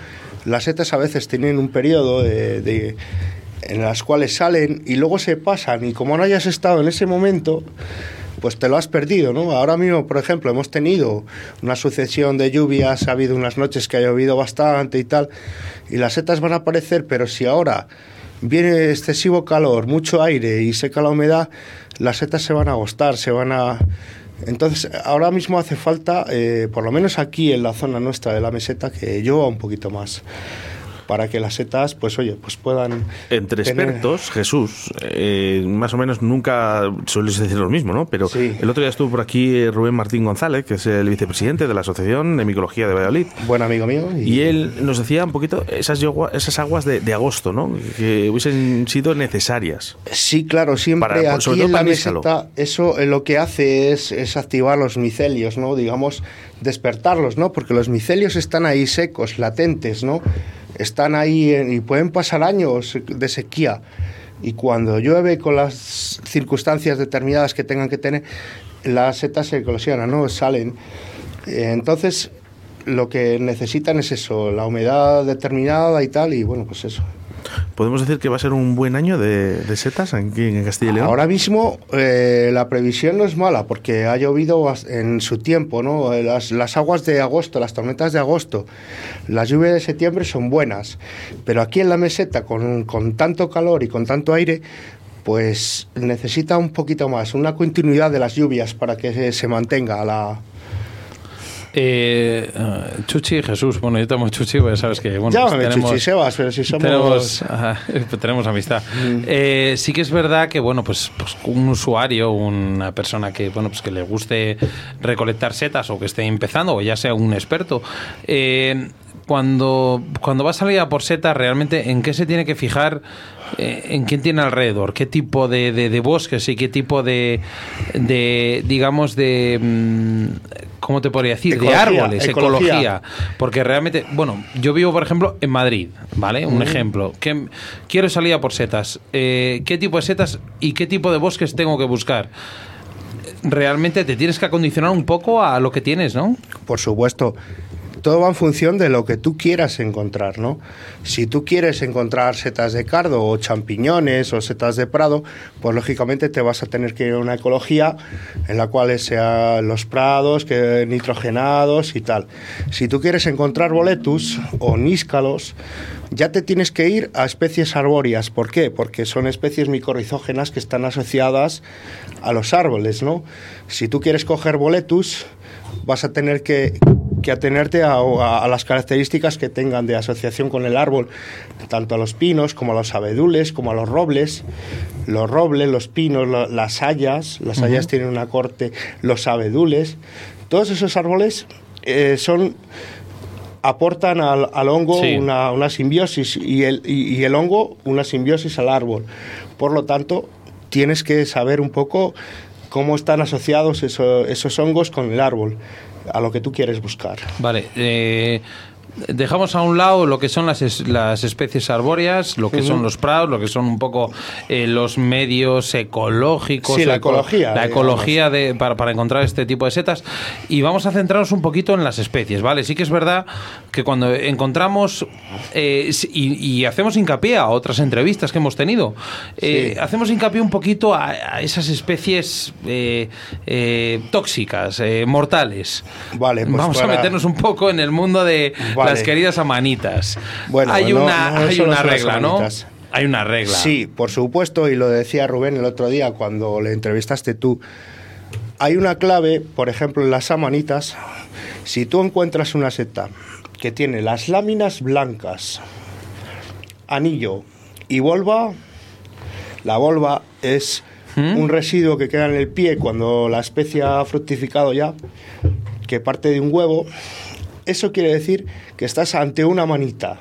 Speaker 6: las setas a veces tienen un periodo de, de- en las cuales salen y luego se pasan y como no hayas estado en ese momento, pues te lo has perdido, ¿no? Ahora mismo, por ejemplo, hemos tenido una sucesión de lluvias, ha habido unas noches que ha llovido bastante y tal, y las setas van a aparecer, pero si ahora viene excesivo calor, mucho aire y seca la humedad, las setas se van a agostar, se van a... Entonces, ahora mismo hace falta, eh, por lo menos aquí en la zona nuestra de la meseta, que llueva un poquito más para que las setas, pues oye, pues puedan...
Speaker 2: Entre
Speaker 6: tener-
Speaker 2: expertos, Jesús, eh, más o menos nunca sueles decir lo mismo, ¿no? Pero
Speaker 6: Sí.
Speaker 2: el otro día estuvo por aquí eh, Rubén Martín González, que es el vicepresidente de la Asociación de Micología de Valladolid.
Speaker 6: Buen amigo mío.
Speaker 2: Y él nos decía un poquito esas, esas aguas de, de agosto, ¿no? Que hubiesen sido necesarias.
Speaker 6: Sí, claro, siempre
Speaker 2: Para-
Speaker 6: aquí
Speaker 2: sobre todo
Speaker 6: en la meseta eso eh, lo que hace es, es activar los micelios, ¿no? Digamos, despertarlos, ¿no? Porque los micelios están ahí secos, latentes, ¿no? Están ahí y pueden pasar años de sequía. Y cuando llueve con las circunstancias determinadas que tengan que tener, las setas se eclosionan, ¿no? Salen. Eh, Entonces, lo que necesitan es eso, la humedad determinada y tal, y bueno, pues eso.
Speaker 2: ¿Podemos decir que va a ser un buen año de, setas aquí en Castilla y León?
Speaker 6: Ahora mismo eh, la previsión no es mala porque ha llovido en su tiempo, ¿no? Las, las, aguas de agosto, las tormentas de agosto, las lluvias de septiembre son buenas, pero aquí en la meseta con, con tanto calor y con tanto aire, pues necesita un poquito más, una continuidad de las lluvias para que se mantenga la,
Speaker 3: eh, Chuchi y Jesús, bueno, yo tengo Chuchi, pues sabes que bueno,
Speaker 6: pues tenemos, Chuchi Sebas, pero si somos...
Speaker 3: Tenemos, amistad. Mm. Eh, sí que es verdad que, bueno, pues, pues, un usuario, una persona que, bueno, pues que le guste recolectar setas o que esté empezando, o ya sea un experto, eh, cuando, cuando va a salir a por setas, realmente, ¿en qué se tiene que fijar? Eh, en quién tiene alrededor, qué tipo de, de, bosques y qué tipo de, de digamos, de... ¿Cómo te podría decir? de árboles, ecología. Porque realmente, bueno, yo vivo, por ejemplo, en Madrid, ¿vale? Un ejemplo. Que quiero salir a por setas. Eh, ¿Qué tipo de setas y qué tipo de bosques tengo que buscar? Realmente te tienes que acondicionar un poco a lo que tienes, ¿no?
Speaker 6: Por supuesto todo va en función de lo que tú quieras encontrar, ¿no? Si tú quieres encontrar setas de cardo o champiñones o setas de prado, pues lógicamente te vas a tener que ir a una ecología en la cual sean los prados que nitrogenados y tal. Si tú quieres encontrar boletus o níscalos, ya te tienes que ir a especies arbóreas. ¿Por qué? Porque son especies micorrizógenas que están asociadas a los árboles, ¿no? Si tú quieres coger boletus, vas a tener que, atenerte a, las características que tengan de asociación con el árbol, tanto a los pinos como a los abedules, como a los robles. Los robles, los pinos, las hayas, las hayas tienen una corte, los abedules. Todos esos árboles eh, son aportan al, hongo una, simbiosis y el, y el hongo una simbiosis al árbol. Por lo tanto, tienes que saber un poco cómo están asociados esos hongos con el árbol, a lo que tú quieres buscar.
Speaker 3: Vale. Eh, dejamos a un lado lo que son las, las especies arbóreas, lo que son los prados, lo que son un poco eh, los medios ecológicos.
Speaker 6: Sí, la, ecología.
Speaker 3: La ecología de, para, para, encontrar este tipo de setas. Y vamos a centrarnos un poquito en las especies, ¿vale? Sí que es verdad que cuando encontramos eh, y, hacemos hincapié a otras entrevistas que hemos tenido, eh, hacemos hincapié un poquito a, esas especies tóxicas, mortales.
Speaker 6: Vale,
Speaker 3: pues vamos a meternos un poco en el mundo de las queridas amanitas. Bueno, hay una, hay una regla, ¿no? Hay una regla.
Speaker 6: Sí, por supuesto, y lo decía Rubén el otro día cuando le entrevistaste tú. Hay una clave, por ejemplo, en las amanitas. Si tú encuentras una seta que tiene las láminas blancas, anillo y volva, la volva es ¿Mm? un residuo que queda en el pie cuando la especie ha fructificado ya, que parte de un huevo eso quiere decir que estás ante una manita.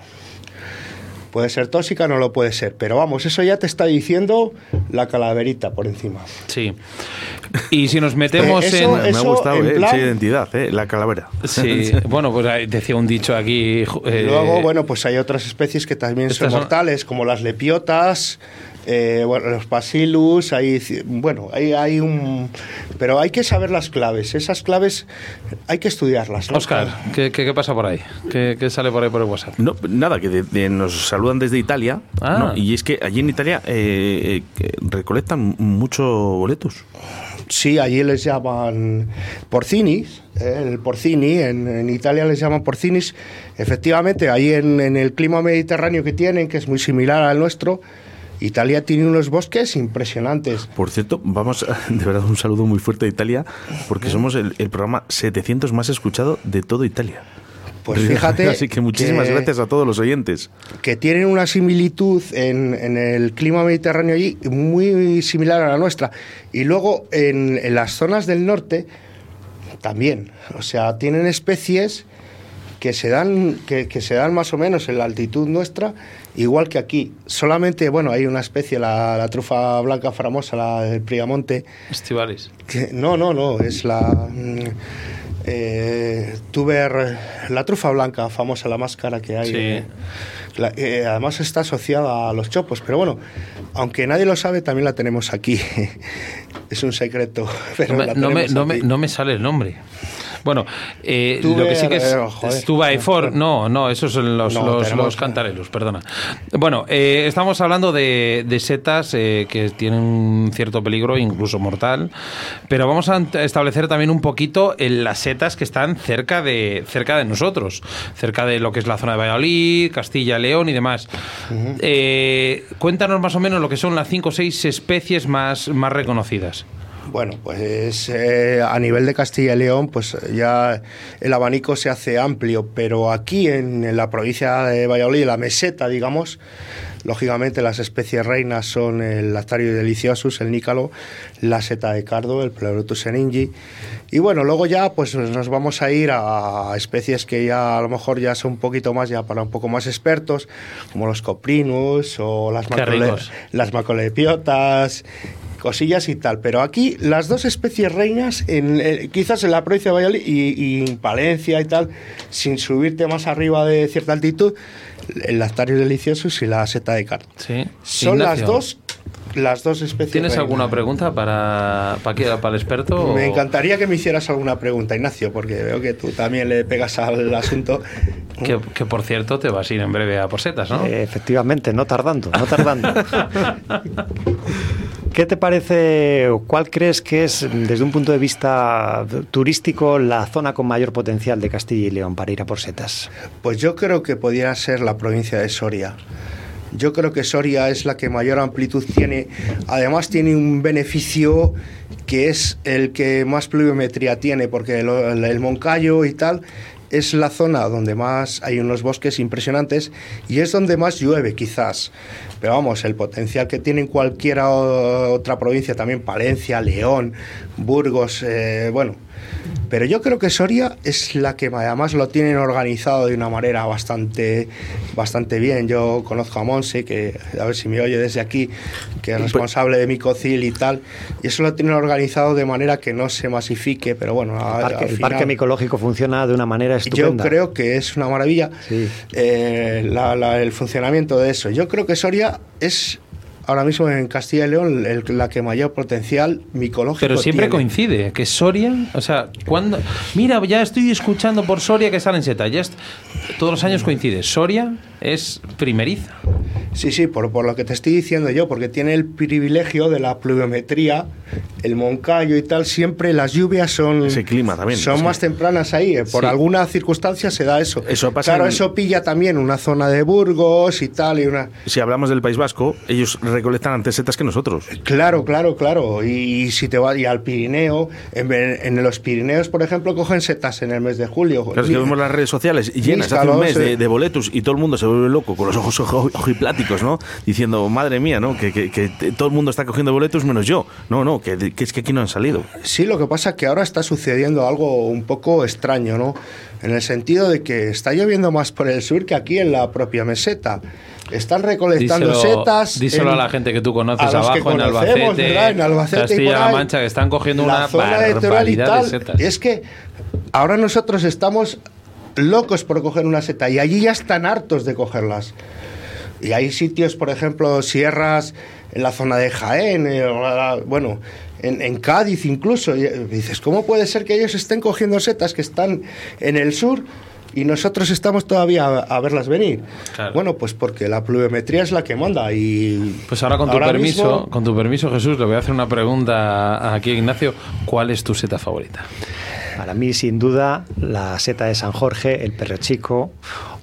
Speaker 6: Puede ser tóxica, no lo puede ser, pero vamos, eso ya te está diciendo la calaverita por encima.
Speaker 3: Sí. Y si nos metemos en...
Speaker 2: Me ha gustado eh, esa identidad, eh, la calavera.
Speaker 3: Sí, bueno, pues decía un dicho aquí...
Speaker 6: Eh, Luego, bueno, pues hay otras especies que también son mortales, como las lepiotas, eh, bueno, los pasilus, hay, bueno, hay, hay un... Pero hay que saber las claves, esas claves hay que estudiarlas.
Speaker 3: Oscar, ¿qué, ¿qué, pasa por ahí? ¿Qué, sale por ahí por el WhatsApp?
Speaker 2: No, nada, que nos saludan desde Italia, ah. y es que allí en Italia eh, eh, recolectan mucho boletos.
Speaker 6: Sí, allí les llaman porcinis, el porcini, en, Italia les llaman porcinis. Efectivamente, ahí en, en, el clima mediterráneo que tienen, que es muy similar al nuestro, Italia tiene unos bosques impresionantes.
Speaker 2: Por cierto, vamos, de verdad, un saludo muy fuerte a Italia, porque somos el, programa 700 más escuchado de toda Italia.
Speaker 6: Pues fíjate.
Speaker 2: Así que muchísimas gracias a todos los oyentes.
Speaker 6: Que tienen una similitud en, el clima mediterráneo allí muy similar a la nuestra. Y luego en, las zonas del norte también. O sea, tienen especies que se dan, que, que se dan más o menos en la altitud nuestra igual que aquí. Solamente, bueno, hay una especie, la, trufa blanca famosa, la del Priamonte.
Speaker 3: Estivalis.
Speaker 6: no, no, no, es la... Mm, eh, tuber, la trufa blanca famosa, la más cara que hay.
Speaker 3: Sí.
Speaker 6: Eh, además está asociada a los chopos, pero bueno, aunque nadie lo sabe, también la tenemos aquí. es un secreto. Pero
Speaker 3: no, me, no, me, no, me, sale el nombre. Bueno, eh, lo que sí que es.
Speaker 6: eh,
Speaker 3: no, no, esos son los,
Speaker 6: No,
Speaker 3: los,
Speaker 6: tenemos-
Speaker 3: los cantarelos, perdona. Bueno, eh, estamos hablando de, de setas eh, que tienen un cierto peligro, incluso mortal, pero vamos a establecer también un poquito en las setas que están cerca de, cerca de nosotros, cerca de lo que es la zona de Valladolid, Castilla, León y demás. Eh, cuéntanos más o menos lo que son las cinco o seis especies más, más reconocidas.
Speaker 6: Bueno, pues eh, a nivel de Castilla y León, pues ya el abanico se hace amplio, pero aquí en, en la provincia de Valladolid, la meseta, digamos, lógicamente las especies reinas son el Lactario deliciosus, el nícalo, la seta de cardo, el Pleurotus seningi, y bueno, luego ya pues nos vamos a ir a especies que ya a lo mejor ya son un poquito más, ya para un poco más expertos, como los coprinus o las,
Speaker 3: ricos.
Speaker 6: las macolepiotas, cosillas y tal. Pero aquí las dos especies reinas, en, eh, quizás en la provincia de Valladolid y, y en Palencia y tal, sin subirte más arriba de cierta altitud, el Lactarius deliciosus y la seta de cardo.
Speaker 3: Sí.
Speaker 6: Son
Speaker 3: Ignacio,
Speaker 6: las dos las dos especies
Speaker 3: ¿Tienes
Speaker 6: reinas.
Speaker 3: alguna pregunta para, para, para el experto?
Speaker 6: Me
Speaker 3: o-
Speaker 6: encantaría que me hicieras alguna pregunta, Ignacio, porque veo que tú también le pegas al asunto.
Speaker 3: Que, que, por cierto te vas a ir en breve a por setas, ¿no?
Speaker 4: Eh, efectivamente, no tardando, no tardando. ¿Qué te parece o cuál crees que es, desde un punto de vista turístico, la zona con mayor potencial de Castilla y León para ir a por setas?
Speaker 6: Pues yo creo que podría ser la provincia de Soria. Yo creo que Soria es la que mayor amplitud tiene. Además tiene un beneficio que es el que más pluviometría tiene, porque el, el Moncayo y tal es la zona donde más hay unos bosques impresionantes y es donde más llueve quizás. Pero vamos, el potencial que tiene en cualquier otra provincia, también Palencia, León, Burgos, eh, bueno. Pero yo creo que Soria es la que además lo tienen organizado de una manera bastante, bastante bien. Yo conozco a Monse, que a ver si me oye desde aquí, que es responsable de Micocil y tal, y eso lo tienen organizado de manera que no se masifique, pero bueno,
Speaker 4: El
Speaker 6: a-
Speaker 4: parque,
Speaker 6: al
Speaker 4: el parque micológico funciona de una manera estupenda.
Speaker 6: yo creo que es una maravilla
Speaker 4: Sí.
Speaker 6: eh, la- la- el funcionamiento de eso. Yo creo que Soria es ahora mismo en Castilla y León el- la que mayor potencial micológico
Speaker 3: Pero siempre
Speaker 6: tiene.
Speaker 3: coincide, que Soria, o sea, cuando... Mira, ya estoy escuchando por Soria que salen setas, ya est- todos los años coincide. Soria es primeriza.
Speaker 6: Sí, sí, por, por lo que te estoy diciendo yo, porque tiene el privilegio de la pluviometría, el Moncayo y tal, siempre las lluvias son,
Speaker 2: Ese clima también,
Speaker 6: son
Speaker 2: sí.
Speaker 6: más tempranas ahí, eh, por
Speaker 3: Sí.
Speaker 6: alguna circunstancia se da eso.
Speaker 2: Eso pasa
Speaker 6: claro,
Speaker 2: en-
Speaker 6: eso pilla también una zona de Burgos y tal, y una...
Speaker 2: Si hablamos del País Vasco, ellos recolectan antes setas que nosotros.
Speaker 6: Claro, claro, claro. Y, si te vas al Pirineo, en, los Pirineos, por ejemplo, cogen setas en el mes de julio.
Speaker 2: Claro, es que vemos las redes sociales llenas hace un mes de, de boletos y todo el mundo se vuelve loco con los ojos ojo- ojipláticos, ¿no? Diciendo, madre mía, ¿no? Que, que- que te- todo el mundo está cogiendo boletos menos yo. No, no, que, que es que aquí no han salido.
Speaker 6: Sí, lo que pasa es que ahora está sucediendo algo un poco extraño, ¿no? En el sentido de que está lloviendo más por el sur que aquí en la propia meseta. Están recolectando
Speaker 3: Díselo,
Speaker 6: setas.
Speaker 3: díselo
Speaker 6: en-
Speaker 3: a la gente que tú conoces abajo en Albacete.
Speaker 6: En Albacete y
Speaker 3: Castilla-La Mancha, que están cogiendo
Speaker 6: la
Speaker 3: una
Speaker 6: zona y
Speaker 3: barbaridad de
Speaker 6: tal.
Speaker 3: setas.
Speaker 6: Es que ahora nosotros estamos locos por coger una seta y allí ya están hartos de cogerlas. Y hay sitios, por ejemplo, sierras en la zona de Jaén, eh, bueno, en, en Cádiz incluso. Y eh, dices, ¿cómo puede ser que ellos estén cogiendo setas que están en el sur y nosotros estamos todavía a, a verlas venir?
Speaker 3: Claro.
Speaker 6: Bueno, pues porque la pluviometría es la que manda y...
Speaker 3: Pues ahora con tu permiso,
Speaker 6: mismo-
Speaker 3: con tu permiso Jesús, le voy a hacer una pregunta aquí a Ignacio. ¿Cuál es tu seta favorita?
Speaker 4: Para mí, sin duda, la seta de San Jorge, el perro chico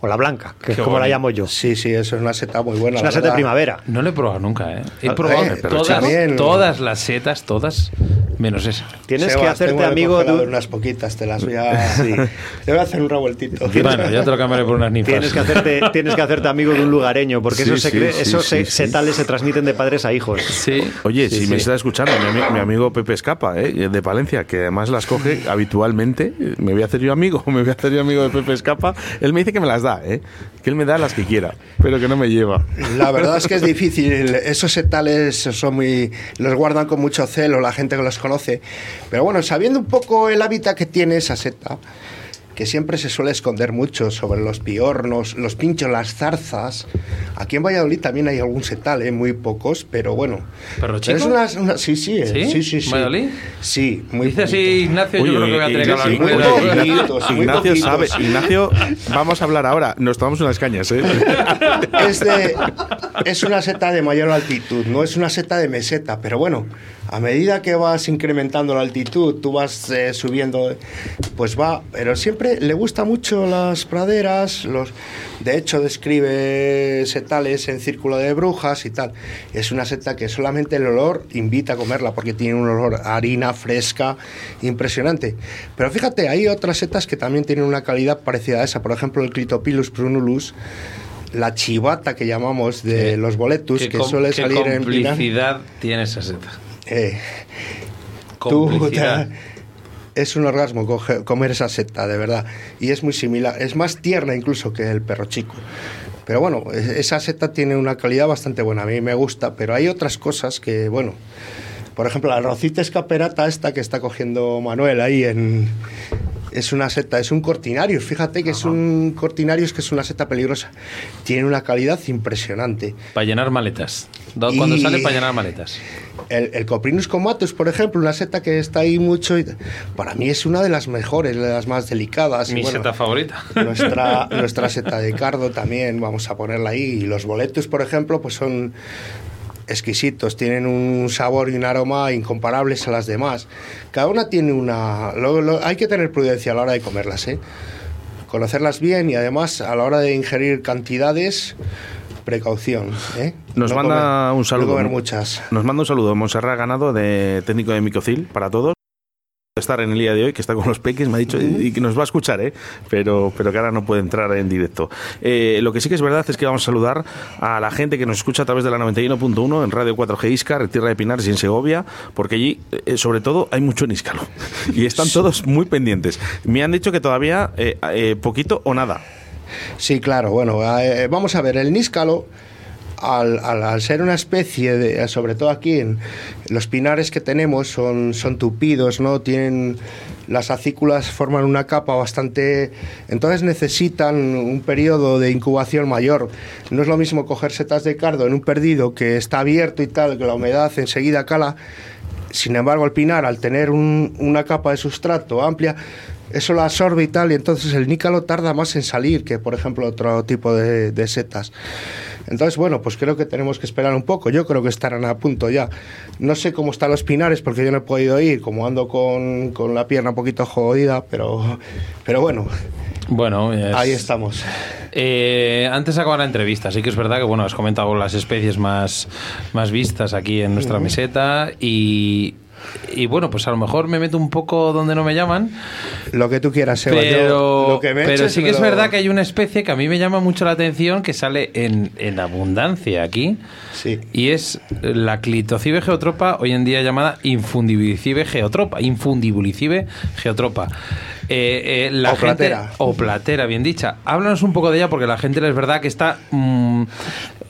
Speaker 4: o la blanca, que es como la llamo yo.
Speaker 6: Sí, sí, eso es una seta muy buena.
Speaker 4: Es
Speaker 6: la
Speaker 4: una seta de
Speaker 6: verdad.
Speaker 4: primavera.
Speaker 3: No lo he probado nunca, ¿eh? He
Speaker 6: Ah,
Speaker 3: probado
Speaker 6: eh, pero
Speaker 3: todas,
Speaker 6: también-
Speaker 3: todas las setas, todas, menos esa.
Speaker 4: Tienes
Speaker 6: Sebas,
Speaker 4: que hacerte
Speaker 6: tengo
Speaker 4: amigo de un-
Speaker 6: unas poquitas, te las voy a... Te voy a hacer un revueltito.
Speaker 3: Bueno, ya te lo cambiaré por unas ninfas.
Speaker 4: Tienes que, hacerte, tienes que hacerte amigo de un lugareño, porque
Speaker 2: Sí,
Speaker 4: esos,
Speaker 2: sí,
Speaker 4: esos
Speaker 2: sí,
Speaker 4: se-
Speaker 2: sí.
Speaker 4: setales se transmiten de padres a hijos.
Speaker 3: Sí.
Speaker 2: Oye,
Speaker 3: Sí,
Speaker 2: si
Speaker 3: sí.
Speaker 2: me está escuchando mi, ami- mi amigo Pepe Escapa, ¿eh? de Palencia, que además las coge habitualmente, eh, me voy a hacer yo amigo, me voy a hacer yo amigo de Pepe Escapa, él me dice que me las da, ¿eh? que él me da las que quiera, pero que no me lleva.
Speaker 6: La verdad es que es difícil. Esos setales son muy, los guardan con mucho celo la gente que los conoce. Pero bueno, sabiendo un poco el hábitat que tiene esa seta, que siempre se suele esconder mucho sobre los piornos, los pinchos, las zarzas. Aquí en Valladolid también hay algún setal, ¿eh? muy pocos, pero bueno.
Speaker 3: ¿Perro
Speaker 6: Pero
Speaker 3: chico?
Speaker 6: es una- una- sí, sí, eh,
Speaker 3: ¿Sí?
Speaker 6: sí, sí, sí.
Speaker 3: ¿Valladolid?
Speaker 6: Sí, muy
Speaker 3: Dice así. Ignacio,
Speaker 2: Uy,
Speaker 3: yo creo que voy a tener que hablar
Speaker 6: muy poquitos, muy
Speaker 2: Ignacio
Speaker 6: poquitos.
Speaker 2: sabe, Ignacio, vamos a hablar ahora. Nos tomamos unas cañas, ¿eh?
Speaker 6: es, de- es una seta de mayor altitud, no es una seta de meseta, pero bueno, a medida que vas incrementando la altitud, tú vas eh, subiendo, pues va, pero siempre le gusta mucho las praderas, los, de hecho describe setales en círculo de brujas y tal. Es una seta que solamente el olor invita a comerla porque tiene un olor a harina fresca impresionante. Pero fíjate, hay otras setas que también tienen una calidad parecida a esa, por ejemplo el Clitopilus prunulus, la chivata que llamamos de
Speaker 3: Qué-
Speaker 6: los boletus,
Speaker 3: qué
Speaker 6: que suele
Speaker 3: qué
Speaker 6: salir en Pinar.
Speaker 3: complicidad tiene esa seta.
Speaker 6: Eh, tú, es un orgasmo comer esa seta, de verdad. Y es muy similar, es más tierna incluso que el perro chico. Pero bueno, esa seta tiene una calidad bastante buena, a mí me gusta, pero hay otras cosas que, bueno, por ejemplo, la rosita escaperata esta que está cogiendo Manuel ahí en... Es una seta, es un cortinarius, fíjate que es un cortinarius que es una seta peligrosa. Tiene una calidad impresionante.
Speaker 3: Para llenar maletas. Do- Cuando
Speaker 6: Y-
Speaker 3: sale para llenar maletas.
Speaker 6: El, el Coprinus comatus, por ejemplo, una seta que está ahí mucho, y- para mí es una de las mejores, de las más delicadas. y
Speaker 3: Mi
Speaker 6: bueno,
Speaker 3: seta favorita.
Speaker 6: Nuestra, nuestra seta de cardo también, vamos a ponerla ahí. Y los boletus, por ejemplo, pues son exquisitos, tienen un sabor y un aroma incomparables a las demás. Cada una tiene una... lo- lo- hay que tener prudencia a la hora de comerlas, ¿eh? Conocerlas bien y además a la hora de ingerir cantidades, precaución, ¿eh?
Speaker 2: Nos
Speaker 6: No
Speaker 2: manda
Speaker 6: comer-
Speaker 2: un
Speaker 6: no
Speaker 2: saludo.
Speaker 6: comer muchas.
Speaker 2: Nos manda un saludo Monserrat Ganado, de técnico de Micocil, para todos. Estar en el día de hoy, que está con los peques, me ha dicho, y que nos va a escuchar, ¿eh? pero, pero que ahora no puede entrar en directo. Eh, lo que sí que es verdad es que vamos a saludar a la gente que nos escucha a través de la 91.1 en Radio 4G Iscar, en Tierra de Pinares y en Segovia, porque allí, eh, sobre todo, hay mucho níscalo. Y están todos muy pendientes. Me han dicho que todavía eh, eh, poquito o nada.
Speaker 6: Sí, claro. Bueno, eh, vamos a ver, el níscalo, al, ser una especie, de, sobre todo aquí en los pinares que tenemos, son, son tupidos, ¿no? Tienen las acículas forman una capa bastante entonces necesitan un periodo de incubación mayor no es lo mismo coger setas de cardo en un perdido que está abierto y tal que la humedad enseguida cala sin embargo, el pinar, al tener un- una capa de sustrato amplia, eso lo absorbe y tal, y entonces el nícalo tarda más en salir que, por ejemplo, otro tipo de, de setas. Entonces, bueno, pues creo que tenemos que esperar un poco. Yo creo que estarán a punto ya. No sé cómo están los pinares porque yo no he podido ir, como ando con, con la pierna un poquito jodida, pero, pero bueno,
Speaker 3: Bueno, es-
Speaker 6: ahí estamos.
Speaker 3: Eh, antes de acabar la entrevista, sí que es verdad que bueno, has comentado las especies más, más vistas aquí en nuestra meseta y, y bueno, pues a lo mejor me meto un poco donde no me llaman,
Speaker 6: Lo que tú quieras, Seba. Yo,
Speaker 3: pero,
Speaker 6: lo que me
Speaker 3: pero
Speaker 6: eches
Speaker 3: sí que es verdad que hay una especie que a mí me llama mucho la atención que sale en, en abundancia aquí
Speaker 6: Sí.
Speaker 3: y es la clitocibe geotropa, hoy en día llamada infundibulicibe geotropa, infundibulicibe geotropa. Eh, eh, la
Speaker 6: O
Speaker 3: gente-
Speaker 6: platera.
Speaker 3: o platera, bien dicha. Háblanos un poco de ella porque la gente es verdad que está. mm,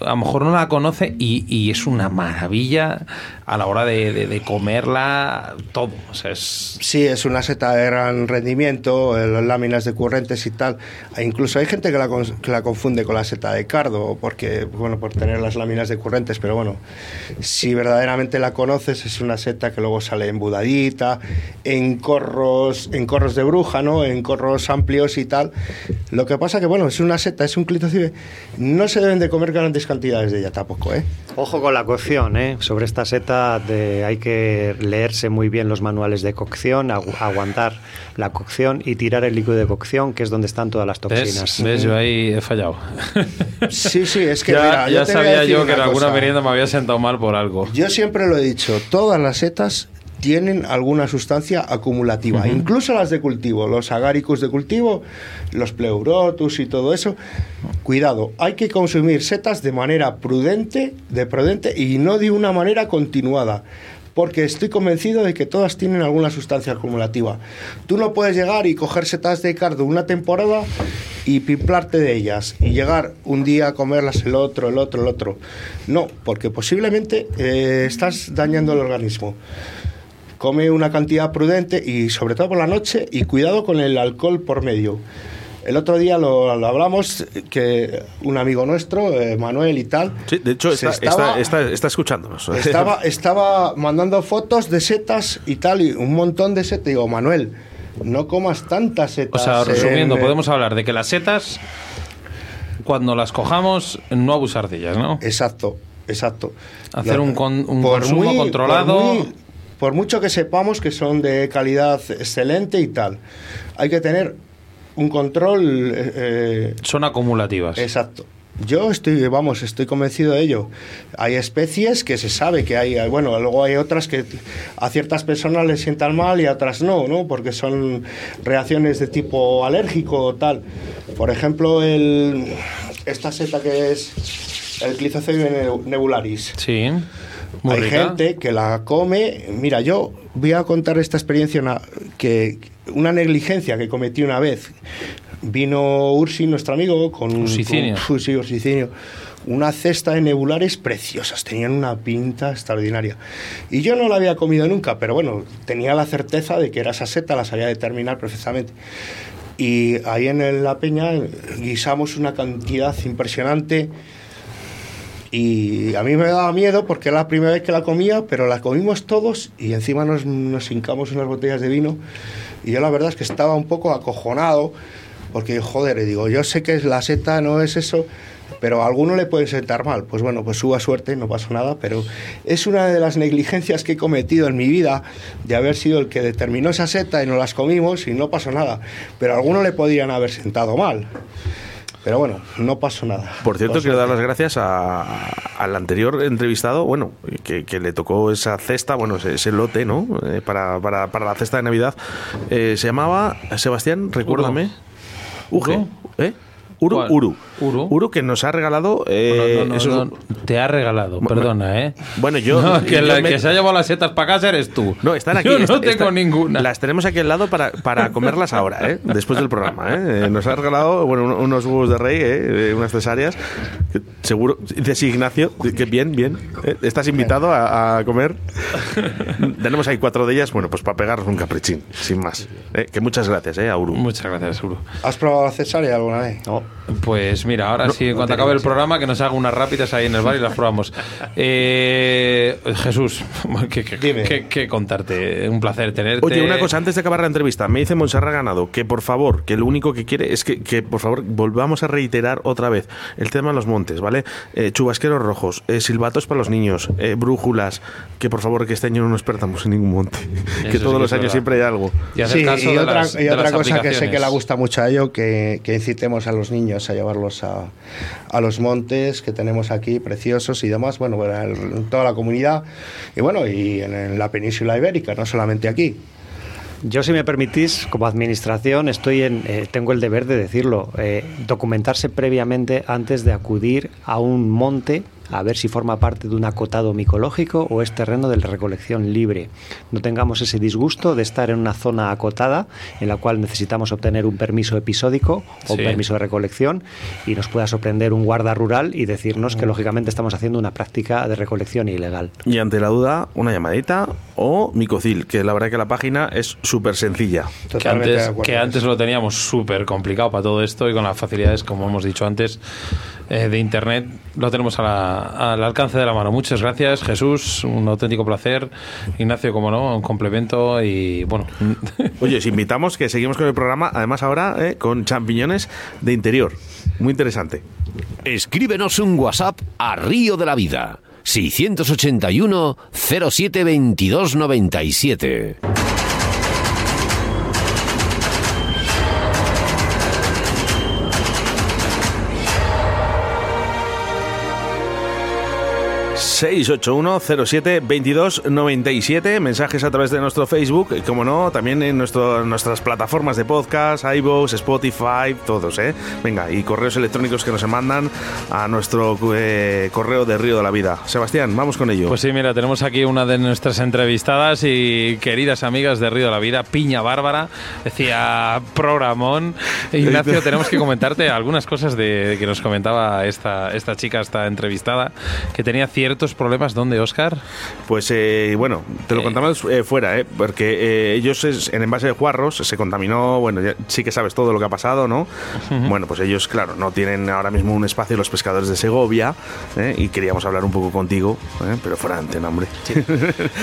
Speaker 3: a lo mejor no la conoce y, y es una maravilla a la hora de, de- de comerla todo. O sea, es.
Speaker 6: Sí, es una seta de gran rendimiento, eh, las láminas decurrentes y tal. E incluso hay gente que la, cons- que la confunde con la seta de cardo, porque, bueno, por tener las láminas decurrentes, pero bueno, si verdaderamente la conoces, es una seta que luego sale embudadita, en corros, en corros de bruja, ¿no? En corros amplios y tal. Lo que pasa que, bueno, es una seta, es un clitocibe. No se deben de comer grandes cantidades de ella tampoco, ¿eh?
Speaker 4: Ojo con la cocción, ¿eh? Sobre esta seta de- hay que leerse muy bien los manuales de cocción, agu- aguantar la cocción y tirar el líquido de cocción, que es donde están todas las toxinas.
Speaker 3: ¿Ves? ¿Ves? Yo ahí he fallado.
Speaker 6: Sí, sí, es que
Speaker 3: ya
Speaker 6: mira, yo
Speaker 3: ya sabía yo que en
Speaker 6: una
Speaker 3: alguna
Speaker 6: cosa.
Speaker 3: merienda me había sentado mal por algo.
Speaker 6: Yo siempre lo he dicho, todas las setas tienen alguna sustancia acumulativa, incluso las de cultivo, los agaricus de cultivo, los pleurotus y todo eso. Cuidado, hay que consumir setas de manera prudente, de prudente y no de una manera continuada. Porque estoy convencido de que todas tienen alguna sustancia acumulativa. Tú no puedes llegar y coger setas de cardo una temporada y pimplarte de ellas y llegar un día a comerlas el otro, el otro, el otro. No, porque posiblemente eh, estás dañando el organismo. Come una cantidad prudente y sobre todo por la noche y cuidado con el alcohol por medio. El otro día lo, lo hablamos, que un amigo nuestro, eh, Manuel y tal...
Speaker 2: Sí, de hecho está,
Speaker 6: estaba-
Speaker 2: está, está- está escuchándonos.
Speaker 6: estaba, estaba mandando fotos de setas y tal, y un montón de setas. Digo, Manuel, no comas tantas
Speaker 3: O
Speaker 6: setas.
Speaker 3: sea, resumiendo,
Speaker 6: en-
Speaker 3: podemos hablar de que las setas, cuando las cojamos, no abusar de ellas, ¿no?
Speaker 6: Exacto, exacto.
Speaker 3: Hacer un con- un consumo controlado.
Speaker 6: Por, muy- por mucho que sepamos que son de calidad excelente y tal, hay que tener un control eh, eh,
Speaker 3: Son acumulativas.
Speaker 6: Exacto. Yo estoy, vamos, estoy convencido de ello. Hay especies que se sabe que hay, bueno, luego hay otras que a ciertas personas les sientan mal y a otras no, ¿no? Porque son reacciones de tipo alérgico o tal. Por ejemplo, el, esta seta que es el Clizocebium neu- nebularis.
Speaker 3: Sí. Muy
Speaker 6: Hay
Speaker 3: rica.
Speaker 6: gente que la come. Mira, yo voy a contar esta experiencia, una, que una negligencia que cometí una vez. Vino Ursi, nuestro amigo, con un
Speaker 3: Ursicinio.
Speaker 6: una cesta de nebulares preciosas, tenían una pinta extraordinaria. Y yo no la había comido nunca, pero bueno, tenía la certeza de que era esa seta, la sabía determinar perfectamente. Y ahí en la peña guisamos una cantidad impresionante. Y a mí me daba miedo porque era la primera vez que la comía, pero la comimos todos y encima nos, nos hincamos unas botellas de vino. Y yo la verdad es que estaba un poco acojonado porque, joder, digo, yo sé que es la seta, no es eso, pero a alguno le puede sentar mal. Pues bueno, pues suba suerte, no pasó nada, pero es una de las negligencias que he cometido en mi vida de haber sido el que determinó esa seta y no las comimos y no pasó nada. Pero a alguno le podrían haber sentado mal. Pero bueno, no pasó nada.
Speaker 2: Por cierto, quiero dar las gracias a- al anterior entrevistado, bueno, que, que le tocó esa cesta, bueno, ese, ese lote, ¿no? Eh, para, para, para la cesta de Navidad. Eh, se llamaba, Sebastián, recuérdame. Uge. ¿Eh? Uru,
Speaker 3: ¿Cuál?
Speaker 2: Uru.
Speaker 3: Uru.
Speaker 2: que nos ha regalado. eh,
Speaker 3: No, no, no,
Speaker 2: esos-
Speaker 3: no, te ha regalado,
Speaker 2: Bueno,
Speaker 3: perdona, ¿eh?
Speaker 2: Bueno, yo.
Speaker 3: No, que
Speaker 2: yo
Speaker 3: la
Speaker 2: me-
Speaker 3: que se ha llevado las setas para casa eres tú.
Speaker 2: No, están aquí.
Speaker 3: Yo no
Speaker 2: está-
Speaker 3: tengo
Speaker 2: está-
Speaker 3: ninguna.
Speaker 2: Las tenemos aquí al lado para, para comerlas ahora, ¿eh? después del programa. ¿eh? Eh, Nos ha regalado bueno, un- unos huevos de rey, ¿eh? Eh, unas cesáreas. que Seguro. Dice sí, Ignacio, que bien, bien. ¿eh? Estás invitado a, a comer. Tenemos ahí cuatro de ellas, bueno, pues para pegarnos un caprichín, sin más. ¿eh? Que muchas gracias, ¿eh? A Uru.
Speaker 3: Muchas gracias, Uru.
Speaker 6: ¿Has probado la cesárea alguna vez?
Speaker 4: No,
Speaker 3: Pues mira, ahora sí, cuando acabe el programa, que nos haga unas rápidas ahí en el bar y las probamos. Eh, Jesús, ¿qué, qué-
Speaker 6: Dime.
Speaker 3: qué- qué contarte? Un placer tenerte.
Speaker 2: Oye, una cosa, antes de acabar la entrevista, me dice Monserrat Ganado que por favor, que lo único que quiere es que, que, por favor volvamos a reiterar otra vez el tema de los montes, ¿vale? Eh, chubasqueros rojos, eh, silbatos para los niños, eh, brújulas, que por favor que este año no nos perdamos en ningún monte, que
Speaker 3: sí
Speaker 2: todos
Speaker 3: que
Speaker 2: los años
Speaker 3: verdad.
Speaker 2: siempre hay algo.
Speaker 3: Y hacer
Speaker 6: Sí,
Speaker 3: caso
Speaker 6: y
Speaker 3: de
Speaker 6: otra,
Speaker 3: las-
Speaker 6: y
Speaker 3: de
Speaker 6: otra
Speaker 3: las
Speaker 6: cosa que sé que le gusta mucho a ello, que, que incitemos a los niños a llevarlos a, a los montes que tenemos aquí, preciosos y demás, bueno, bueno, en toda la comunidad y bueno, y en, en la península ibérica, no solamente aquí.
Speaker 4: Yo, si me permitís, como administración, estoy en, eh, tengo el deber de decirlo, eh, documentarse previamente antes de acudir a un monte a ver si forma parte de un acotado micológico o es terreno de recolección libre. No tengamos ese disgusto de estar en una zona acotada en la cual necesitamos obtener un permiso episódico o un permiso de recolección y nos pueda sorprender un guarda rural y decirnos que lógicamente estamos haciendo una práctica de recolección ilegal.
Speaker 2: Y ante la duda, una llamadita o Micocil, que la verdad que la página es súper sencilla.
Speaker 3: Que antes, que antes lo teníamos súper complicado para todo esto y con las facilidades, como hemos dicho antes, eh, de Internet, lo tenemos a la- al alcance de la mano. Muchas gracias, Jesús. Un auténtico placer. Ignacio, como no, un complemento y bueno.
Speaker 2: Oye, os invitamos que seguimos con el programa, además ahora eh, con champiñones de interior. Muy interesante.
Speaker 1: Escríbenos un WhatsApp a Río de la Vida. 681 07 22 97.
Speaker 2: ...681-07-2297... ...mensajes a través de nuestro Facebook... y, ...como no, también en nuestro, nuestras plataformas de podcast... ...iVoox, Spotify, todos, ¿eh? Venga, y correos electrónicos que nos mandan... ...a nuestro eh, correo de Río de la Vida... ...Sebastián, vamos con ello...
Speaker 3: Pues sí, mira, tenemos aquí una de nuestras entrevistadas y queridas amigas de Río de la Vida, Piña Bárbara, decía programón. Ignacio, tenemos que comentarte algunas cosas de que nos comentaba esta, esta chica, esta entrevistada, que tenía ciertos estos problemas dónde, Oscar?
Speaker 2: Pues eh, bueno, te lo contamos eh, fuera, ¿eh? porque eh, ellos es- en envase de Juarros se contaminó, bueno, ya sí que sabes todo lo que ha pasado, ¿no? Bueno, pues ellos, claro, no tienen ahora mismo un espacio los pescadores de Segovia ¿eh? y queríamos hablar un poco contigo, ¿eh? pero fuera antena, hombre.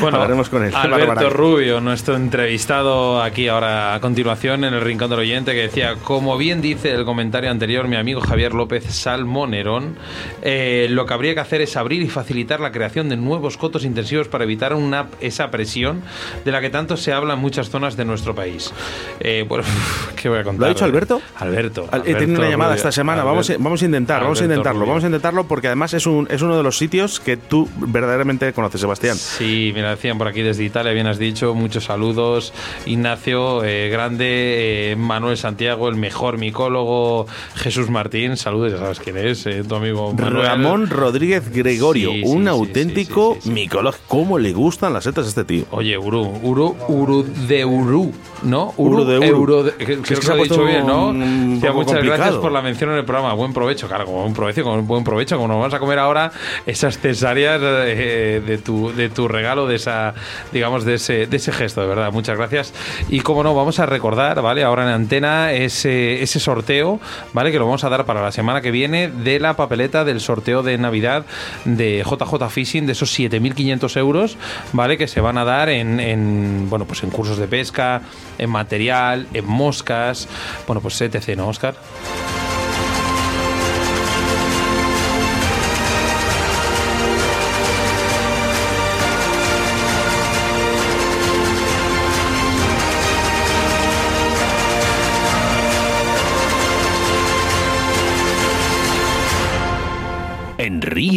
Speaker 3: Bueno,
Speaker 2: Hablaremos con él.
Speaker 3: Alberto. Rubio, nuestro entrevistado aquí ahora a continuación en el Rincón del Oyente, que decía, como bien dice el comentario anterior mi amigo Javier López Salmonerón, eh, lo que habría que hacer es abrir y facilitar la creación de nuevos cotos intensivos para evitar una, esa presión de la que tanto se habla en muchas zonas de nuestro país. Eh, bueno, ¿qué voy a contar?
Speaker 2: ¿Lo ha dicho Alberto?
Speaker 3: Alberto.
Speaker 2: Al- He tenido
Speaker 3: Alberto
Speaker 2: una llamada
Speaker 3: Rubio.
Speaker 2: esta semana. Vamos, a- vamos a intentar, vamos a
Speaker 3: Alberto
Speaker 2: intentarlo,
Speaker 3: Rubio.
Speaker 2: vamos a intentarlo porque además es, un, es uno de los sitios que tú verdaderamente conoces, Sebastián.
Speaker 3: Sí, mira, decían por aquí desde Italia, bien has dicho, muchos saludos. Ignacio, eh, grande, eh, Manuel Santiago, el mejor micólogo, Jesús Martín, saludos, ya sabes quién es, eh, tu amigo Manuel.
Speaker 2: Ramón Rodríguez Gregorio,
Speaker 3: Sí, sí,
Speaker 2: un
Speaker 3: sí,
Speaker 2: auténtico micólogo. ¿Cómo le gustan las setas a este tío?
Speaker 3: Oye, Uru, Uru, Uru de Uru, ¿no?
Speaker 2: Uru de Uru.
Speaker 3: Euro de- que-
Speaker 2: Es
Speaker 3: creo
Speaker 2: que se ha
Speaker 3: dicho bien, ¿no?
Speaker 2: un- un
Speaker 3: muchas gracias
Speaker 2: complicado.
Speaker 3: por la mención en el programa. Buen provecho, claro, buen provecho, como buen provecho, como nos vamos a comer ahora esas cesáreas eh, de tu de tu regalo, de esa, digamos, de ese, de ese gesto, de verdad. Muchas gracias. Y como no, vamos a recordar, ¿vale? Ahora en antena ese, ese sorteo, ¿vale? Que lo vamos a dar para la semana que viene de la papeleta del sorteo de Navidad de JJ Fishing, de esos 7.500 euros, ¿vale? Que se van a dar en, en, bueno, pues en cursos de pesca, en material, en moscas, bueno, pues etc., ¿no, Oscar?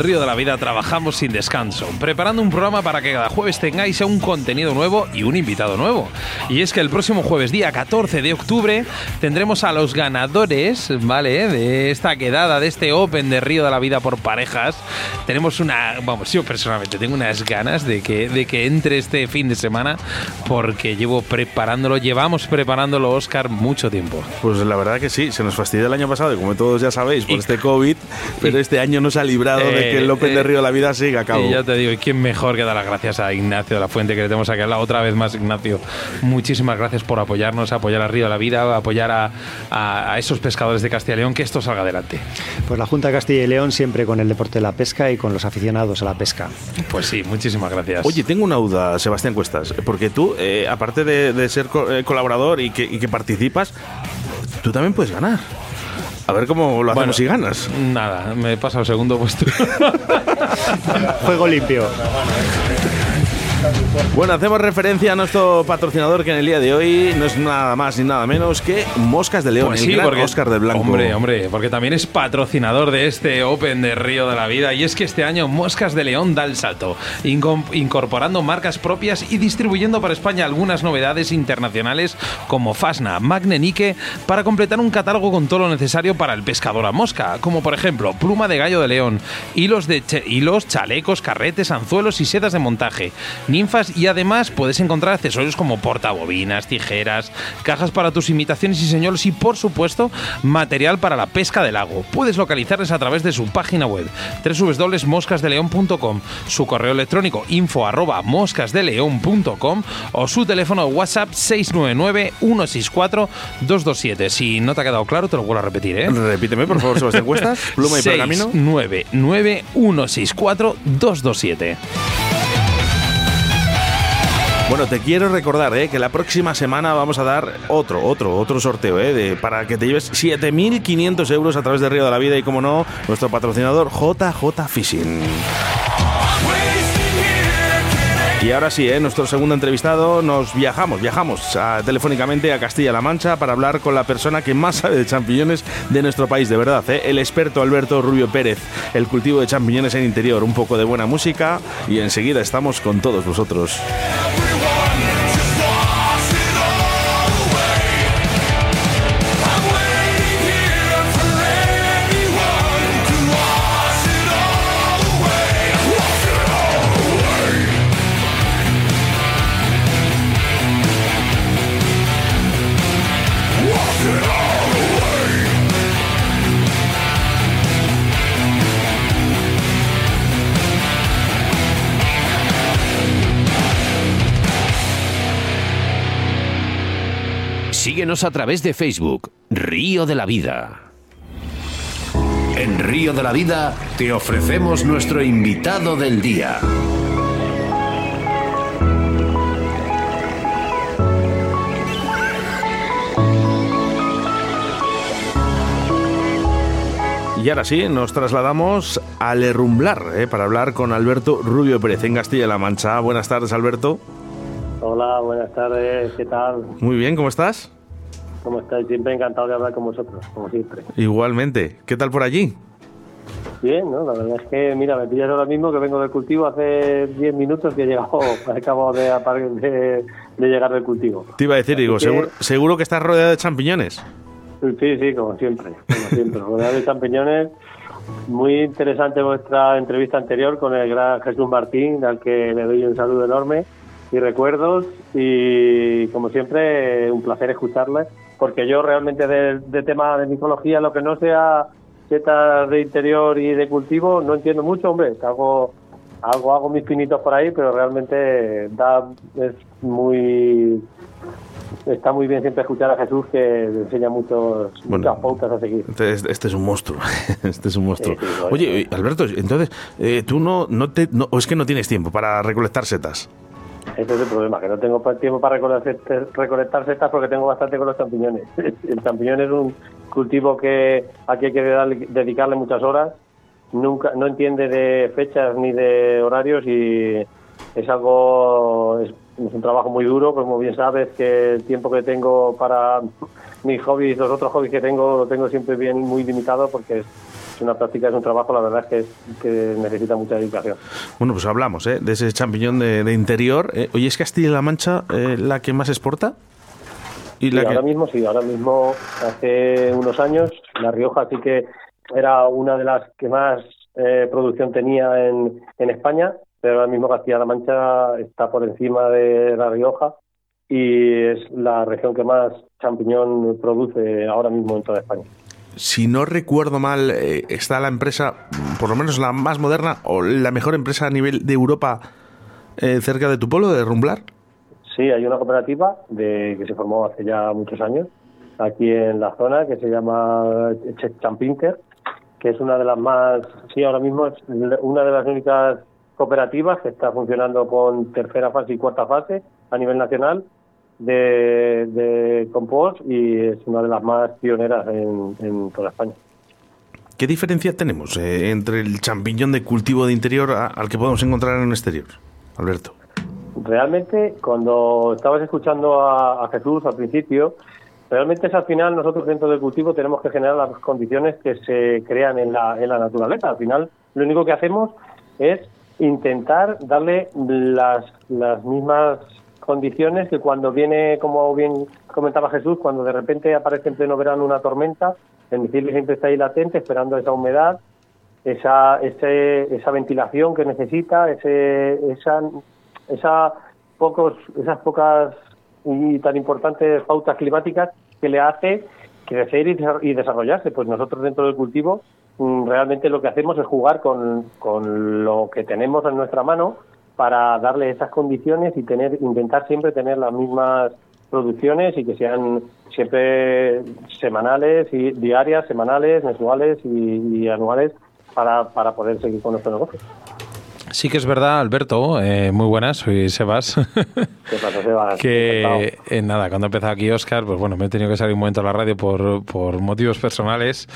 Speaker 3: Río de la Vida trabajamos sin descanso, preparando un programa para que cada jueves tengáis un contenido nuevo y un invitado nuevo. Y es que el próximo jueves, día 14 de octubre, tendremos a los ganadores, ¿vale? De esta quedada, de este Open de Río de la Vida por parejas. Tenemos una, vamos, yo personalmente tengo unas ganas de que, de que entre este fin de semana, porque llevo preparándolo, llevamos preparándolo, Oscar, mucho tiempo.
Speaker 2: Pues la verdad que sí, se nos fastidió el año pasado, y como todos ya sabéis, por
Speaker 3: Y-
Speaker 2: este COVID, pero este año nos ha librado de que el
Speaker 3: Eh,
Speaker 2: Open de
Speaker 3: eh,
Speaker 2: Río de la Vida siga a cabo.
Speaker 3: Y ya te digo, y quién mejor que dar las gracias a Ignacio de la Fuente, que le tenemos aquí al lado otra vez más, Ignacio. Muchísimas gracias por apoyarnos, apoyar a Río de la Vida, apoyar a, a- a esos pescadores de Castilla y León, que esto salga adelante.
Speaker 4: Pues la Junta de Castilla y León siempre con el deporte de la pesca y con los aficionados a la pesca.
Speaker 3: Pues sí, muchísimas gracias.
Speaker 2: Oye, tengo una duda, Sebastián Cuestas, porque tú, eh, aparte de, de ser co- eh, colaborador y que, y que participas, tú también puedes ganar. A ver cómo lo hacemos
Speaker 3: Bueno,
Speaker 2: si ganas.
Speaker 3: Nada, me pasa al segundo puesto.
Speaker 4: Juego limpio.
Speaker 2: Bueno, hacemos referencia a nuestro patrocinador que en el día de hoy no es nada más ni nada menos que Moscas de León,
Speaker 3: Pues
Speaker 2: el
Speaker 3: sí,
Speaker 2: gran
Speaker 3: porque
Speaker 2: Oscar del Blanco.
Speaker 3: Hombre, hombre, porque también es patrocinador de este Open de Río de la Vida. Y es que este año Moscas de León da el salto, incorporando marcas propias y distribuyendo para España algunas novedades internacionales como Fasna, Magne Nike, para completar un catálogo con todo lo necesario para el pescador a mosca, como por ejemplo pluma de gallo de león, hilos, de hilos chalecos, carretes, anzuelos y sedas de montaje, ninfas y además puedes encontrar accesorios como portabobinas, tijeras, cajas para tus imitaciones y señuelos y por supuesto material para la pesca del lago. Puedes localizarles a través de su página web www.moscasdeleon.com, su correo electrónico info arroba moscasdeleon.com o su teléfono WhatsApp 699 164 227. Si no te ha quedado claro, te lo vuelvo a repetir, ¿eh?
Speaker 2: Repíteme, por favor, Sebastián Cuestas, pluma y pergamino.
Speaker 3: 699 164 227.
Speaker 2: Bueno, te quiero recordar eh, que la próxima semana vamos a dar otro, otro, otro sorteo eh, para que te lleves 7.500 euros a través de Río de la Vida y, como no, nuestro patrocinador JJ Fishing. Y ahora sí, ¿eh? nuestro segundo entrevistado, nos viajamos, viajamos telefónicamente a Castilla-La Mancha para hablar con la persona que más sabe de champiñones de nuestro país, de verdad, ¿eh? el experto Alberto Rubio Pérez, el cultivo de champiñones en interior, un poco de buena música y enseguida estamos con todos vosotros.
Speaker 1: Síguenos a través de Facebook, Río de la Vida. En Río de la Vida te ofrecemos nuestro invitado del día.
Speaker 2: Y ahora sí, nos trasladamos al Errumblar ¿eh? para hablar con Alberto Rubio Pérez en Castilla-La Mancha. Buenas tardes, Alberto.
Speaker 7: Hola, buenas tardes, ¿qué tal?
Speaker 2: Muy bien, ¿cómo estás?
Speaker 7: ¿Cómo estáis? Siempre encantado de hablar con vosotros, como siempre.
Speaker 2: Igualmente, ¿qué tal por allí?
Speaker 7: Bien, ¿no? La verdad es que, mira, me pillas ahora mismo que vengo del cultivo hace 10 minutos que he llegado, acabo de, de, de llegar del cultivo.
Speaker 2: Te iba a decir, digo, seguro, seguro que estás rodeado de champiñones.
Speaker 7: Sí, sí, como siempre, como siempre, rodeado de champiñones. Muy interesante vuestra entrevista anterior con el gran Jesús Martín, al que le doy un saludo enorme y recuerdos y como siempre un placer escucharle porque yo realmente de, de tema de micología lo que no sea setas de interior y de cultivo no entiendo mucho hombre hago hago hago mis pinitos por ahí pero realmente da es muy está muy bien siempre escuchar a Jesús que enseña muchos, muchas pautas a seguir.
Speaker 2: Este, este, es un monstruo, este es un monstruo. Oye, Alberto, entonces, eh, tú no, no te, no, o es que no tienes tiempo para recolectar setas.
Speaker 7: Ese es el problema, que no tengo tiempo para recolectar setas porque tengo bastante con los champiñones. El champiñón es un cultivo que aquí hay que dedicarle muchas horas. Nunca, no entiende de fechas ni de horarios y es algo, es, un trabajo muy duro, como bien sabes que el tiempo que tengo para mis hobbies, los otros hobbies que tengo, lo tengo siempre bien muy limitado porque es una práctica, es un trabajo, la verdad es que, necesita mucha dedicación.
Speaker 2: Bueno, pues hablamos ¿eh? de ese champiñón de, interior. Eh, oye, ¿es Castilla-La Mancha eh, la que más exporta?
Speaker 7: ¿Y la ahora mismo sí, ahora mismo hace unos años La Rioja sí que era una de las que más eh, producción tenía en, en España, pero ahora mismo Castilla-La Mancha está por encima de La Rioja y es la región que más champiñón produce ahora mismo en toda España
Speaker 2: si no recuerdo mal, eh, está la empresa, por lo menos la más moderna o la mejor empresa a nivel de Europa eh, cerca de tu pueblo, de Rumblar.
Speaker 7: Sí, hay una cooperativa de, que se formó hace ya muchos años aquí en la zona que se llama Champinker, que es una de las más, sí, ahora mismo es una de las únicas cooperativas que está funcionando con tercera fase y cuarta fase a nivel nacional de, de compost y es una de las más pioneras en, toda España.
Speaker 2: ¿Qué diferencia tenemos eh, entre el champiñón de cultivo de interior al que podemos encontrar en el exterior, Alberto?
Speaker 7: Realmente, cuando estabas escuchando a, Jesús al principio, realmente es al final nosotros dentro del cultivo tenemos que generar las condiciones que se crean en la, en la naturaleza. Al final, lo único que hacemos es intentar darle las, las mismas condiciones que cuando viene, como bien comentaba Jesús, cuando de repente aparece en pleno verano una tormenta, el misil siempre está ahí latente esperando esa humedad, esa, ese, esa ventilación que necesita, ese, esa, esa pocos, esas pocas y tan importantes pautas climáticas que le hace crecer y desarrollarse. Pues nosotros dentro del cultivo mm, realmente lo que hacemos es jugar con, con lo que tenemos en nuestra mano para darle esas condiciones y tener intentar siempre tener las mismas producciones y que sean siempre semanales y diarias, semanales, mensuales y, anuales para, para poder seguir con nuestro negocio.
Speaker 3: Sí que es verdad, Alberto, eh, muy buenas, soy Sebas.
Speaker 7: ¿Qué pasa, Sebas?
Speaker 3: que eh, nada, cuando empezó aquí Oscar, pues bueno, me he tenido que salir un momento a la radio por, por motivos personales.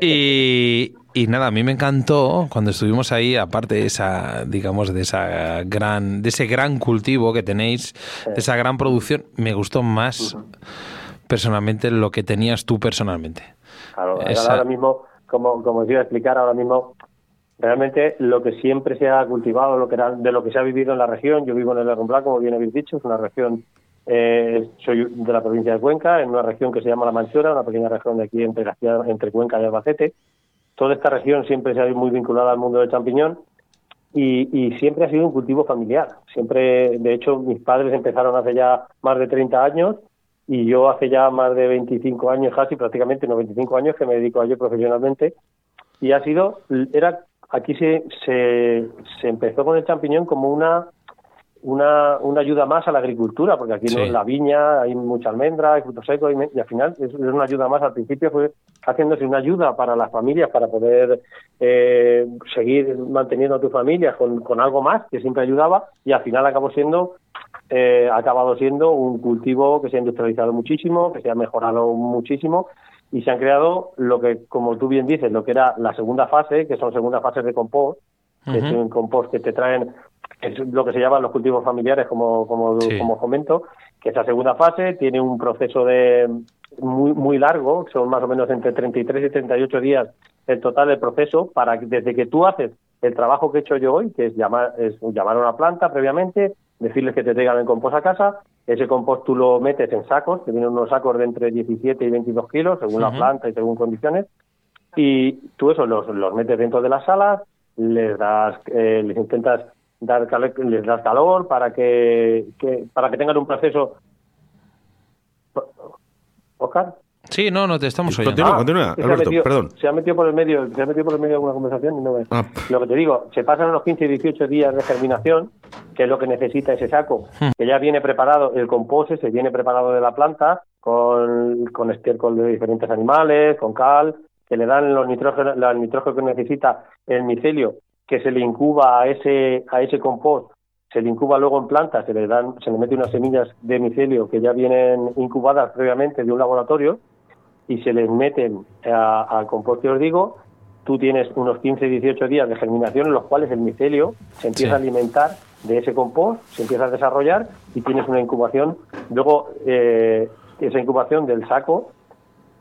Speaker 3: y, Y nada, a mí me encantó cuando estuvimos ahí, aparte de esa, digamos, de esa gran, de ese gran cultivo que tenéis, de esa gran producción, me gustó más personalmente lo que tenías tú personalmente.
Speaker 7: Claro, ahora mismo, como, como os iba a explicar, ahora mismo realmente lo que siempre se ha cultivado, lo que era, de lo que se ha vivido en la región, yo vivo en el Herrumblá, como bien habéis dicho, es una región, eh, soy de la provincia de Cuenca, en una región que se llama La Manchora, una pequeña región de aquí entre, entre Cuenca y Albacete. Toda esta región siempre se ha muy vinculada al mundo del champiñón y, y, siempre ha sido un cultivo familiar. Siempre, de hecho, mis padres empezaron hace ya más de 30 años y yo hace ya más de 25 años, casi prácticamente, no 25 años que me dedico a ello profesionalmente y ha sido, era, aquí se, se, se empezó con el champiñón como una una, una ayuda más a la agricultura, porque aquí en la viña hay mucha almendra, hay frutos secos, y, al final es, una ayuda más. Al principio fue haciéndose una ayuda para las familias, para poder eh, seguir manteniendo a tu familia con, con algo más, que siempre ayudaba, y al final acabó siendo eh, ha acabado siendo un cultivo que se ha industrializado muchísimo, que se ha mejorado muchísimo y se han creado lo que, como tú bien dices, lo que era la segunda fase, que son segundas fases de compost, que es un compost que te traen, es lo que se llaman los cultivos familiares, como, como, como comento, que esa segunda fase tiene un proceso de muy, muy largo, son más o menos entre 33 y 38 días el total del proceso, para que desde que tú haces el trabajo que he hecho yo hoy, que es llamar, es llamar a una planta previamente, decirles que te traigan el compost a casa, ese compost tú lo metes en sacos, que vienen unos sacos de entre 17 y 22 kilos, según la planta y según condiciones, y tú eso los, los metes dentro de las salas, les das, eh, les intentas dar les das calor para que, que para que tengan un proceso Oscar
Speaker 3: Sí, no, no te estamos oyendo.
Speaker 2: Continúa, continúa, Alberto, perdón.
Speaker 7: Se ha metido por el medio, se ha metido por el medio de alguna conversación y no ve. Ah. Lo que te digo, se pasan unos 15 y 18 días de germinación, que es lo que necesita ese saco, hmm. que ya viene preparado, el compost se viene preparado de la planta con, con estiércol de diferentes animales, con cal, que le dan los nitrógeno, el nitrógeno que necesita el micelio, que se le incuba a ese, a ese compost se le incuba luego en planta, se le dan, se le mete unas semillas de micelio que ya vienen incubadas previamente de un laboratorio y se les meten al compost que os digo, tú tienes unos 15, 18 días de germinación en los cuales el micelio se empieza a alimentar de ese compost, se empieza a desarrollar y tienes una incubación. Luego, eh, esa incubación del saco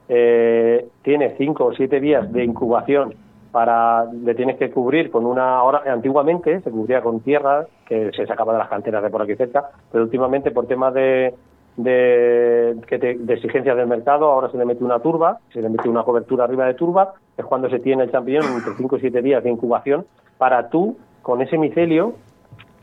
Speaker 7: eh, tiene 5 o 7 días de incubación para le tienes que cubrir con una hora antiguamente se cubría con tierra que se sacaba de las canteras de por aquí cerca pero últimamente por temas de, de, de exigencias del mercado, ahora se le mete una turba, se le mete una cobertura arriba de turba, es cuando se tiene el champiñón entre 5 y 7 días de incubación, para tú, con ese micelio,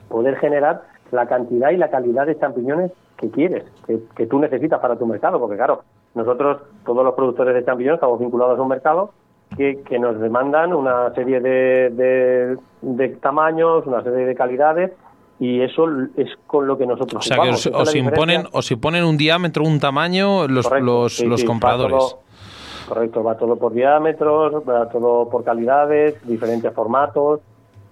Speaker 7: poder generar la cantidad y la calidad de champiñones que quieres, que, tú necesitas para tu mercado, porque claro, nosotros, todos los productores de champiñones, estamos vinculados a un mercado que, que nos demandan una serie de, de, de tamaños, una serie de calidades y eso es con lo que nosotros
Speaker 3: o sea que os, imponen os imponen un diámetro un tamaño los los, los compradores.
Speaker 7: correcto va todo por diámetros va todo por calidades diferentes formatos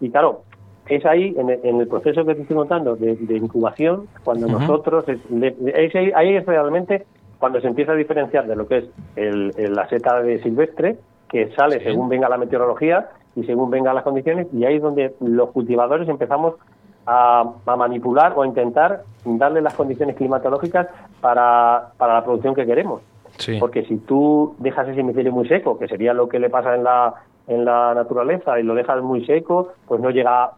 Speaker 7: y claro es ahí en el, proceso que te estoy contando de, incubación cuando nosotros ahí es realmente cuando se empieza a diferenciar de lo que es el, la seta de silvestre que sale según venga la meteorología y según vengan las condiciones y ahí es donde los cultivadores empezamos a, manipular o a intentar darle las condiciones climatológicas para, para la producción que queremos. Porque si tú dejas ese micelio muy seco, que sería lo que le pasa en la, en la naturaleza, y lo dejas muy seco, pues no llega,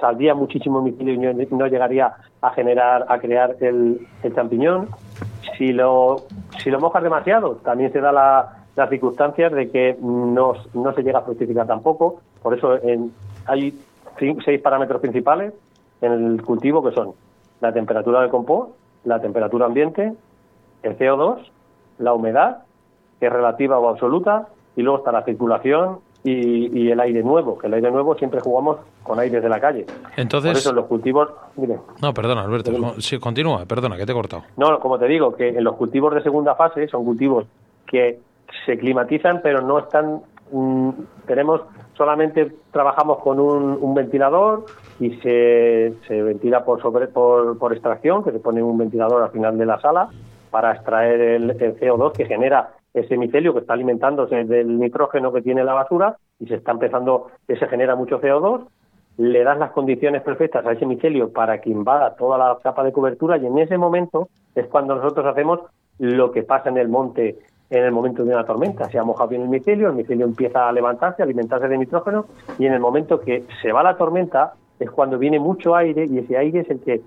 Speaker 7: saldría muchísimo micelio y no, llegaría a generar, a crear el, el champiñón. Si lo, si lo mojas demasiado, también se da la, las circunstancias de que no, no se llega a fructificar tampoco. Por eso en, hay seis parámetros principales en el cultivo que son la temperatura del compost, la temperatura ambiente, el CO2, la humedad, que es relativa o absoluta, y luego está la circulación y, el aire nuevo, que el aire nuevo siempre jugamos con aire de la calle.
Speaker 3: Entonces,
Speaker 7: Por eso los cultivos...
Speaker 3: No, perdona, Alberto, sí, continúa, perdona, que te he cortado.
Speaker 7: No, como te digo, que en los cultivos de segunda fase son cultivos que se climatizan, pero no están... Mm, tenemos solamente trabajamos con un, ventilador y se, se ventila por, sobre, por, por, extracción, que se pone un ventilador al final de la sala para extraer el, CO2 que genera ese micelio que está alimentándose del nitrógeno que tiene la basura y se está empezando, que se genera mucho CO2, le das las condiciones perfectas a ese micelio para que invada toda la capa de cobertura y en ese momento es cuando nosotros hacemos lo que pasa en el monte en el momento de una tormenta. Se ha mojado bien el micelio, el micelio empieza a levantarse, a alimentarse de nitrógeno y en el momento que se va la tormenta es cuando viene mucho aire y ese aire es el que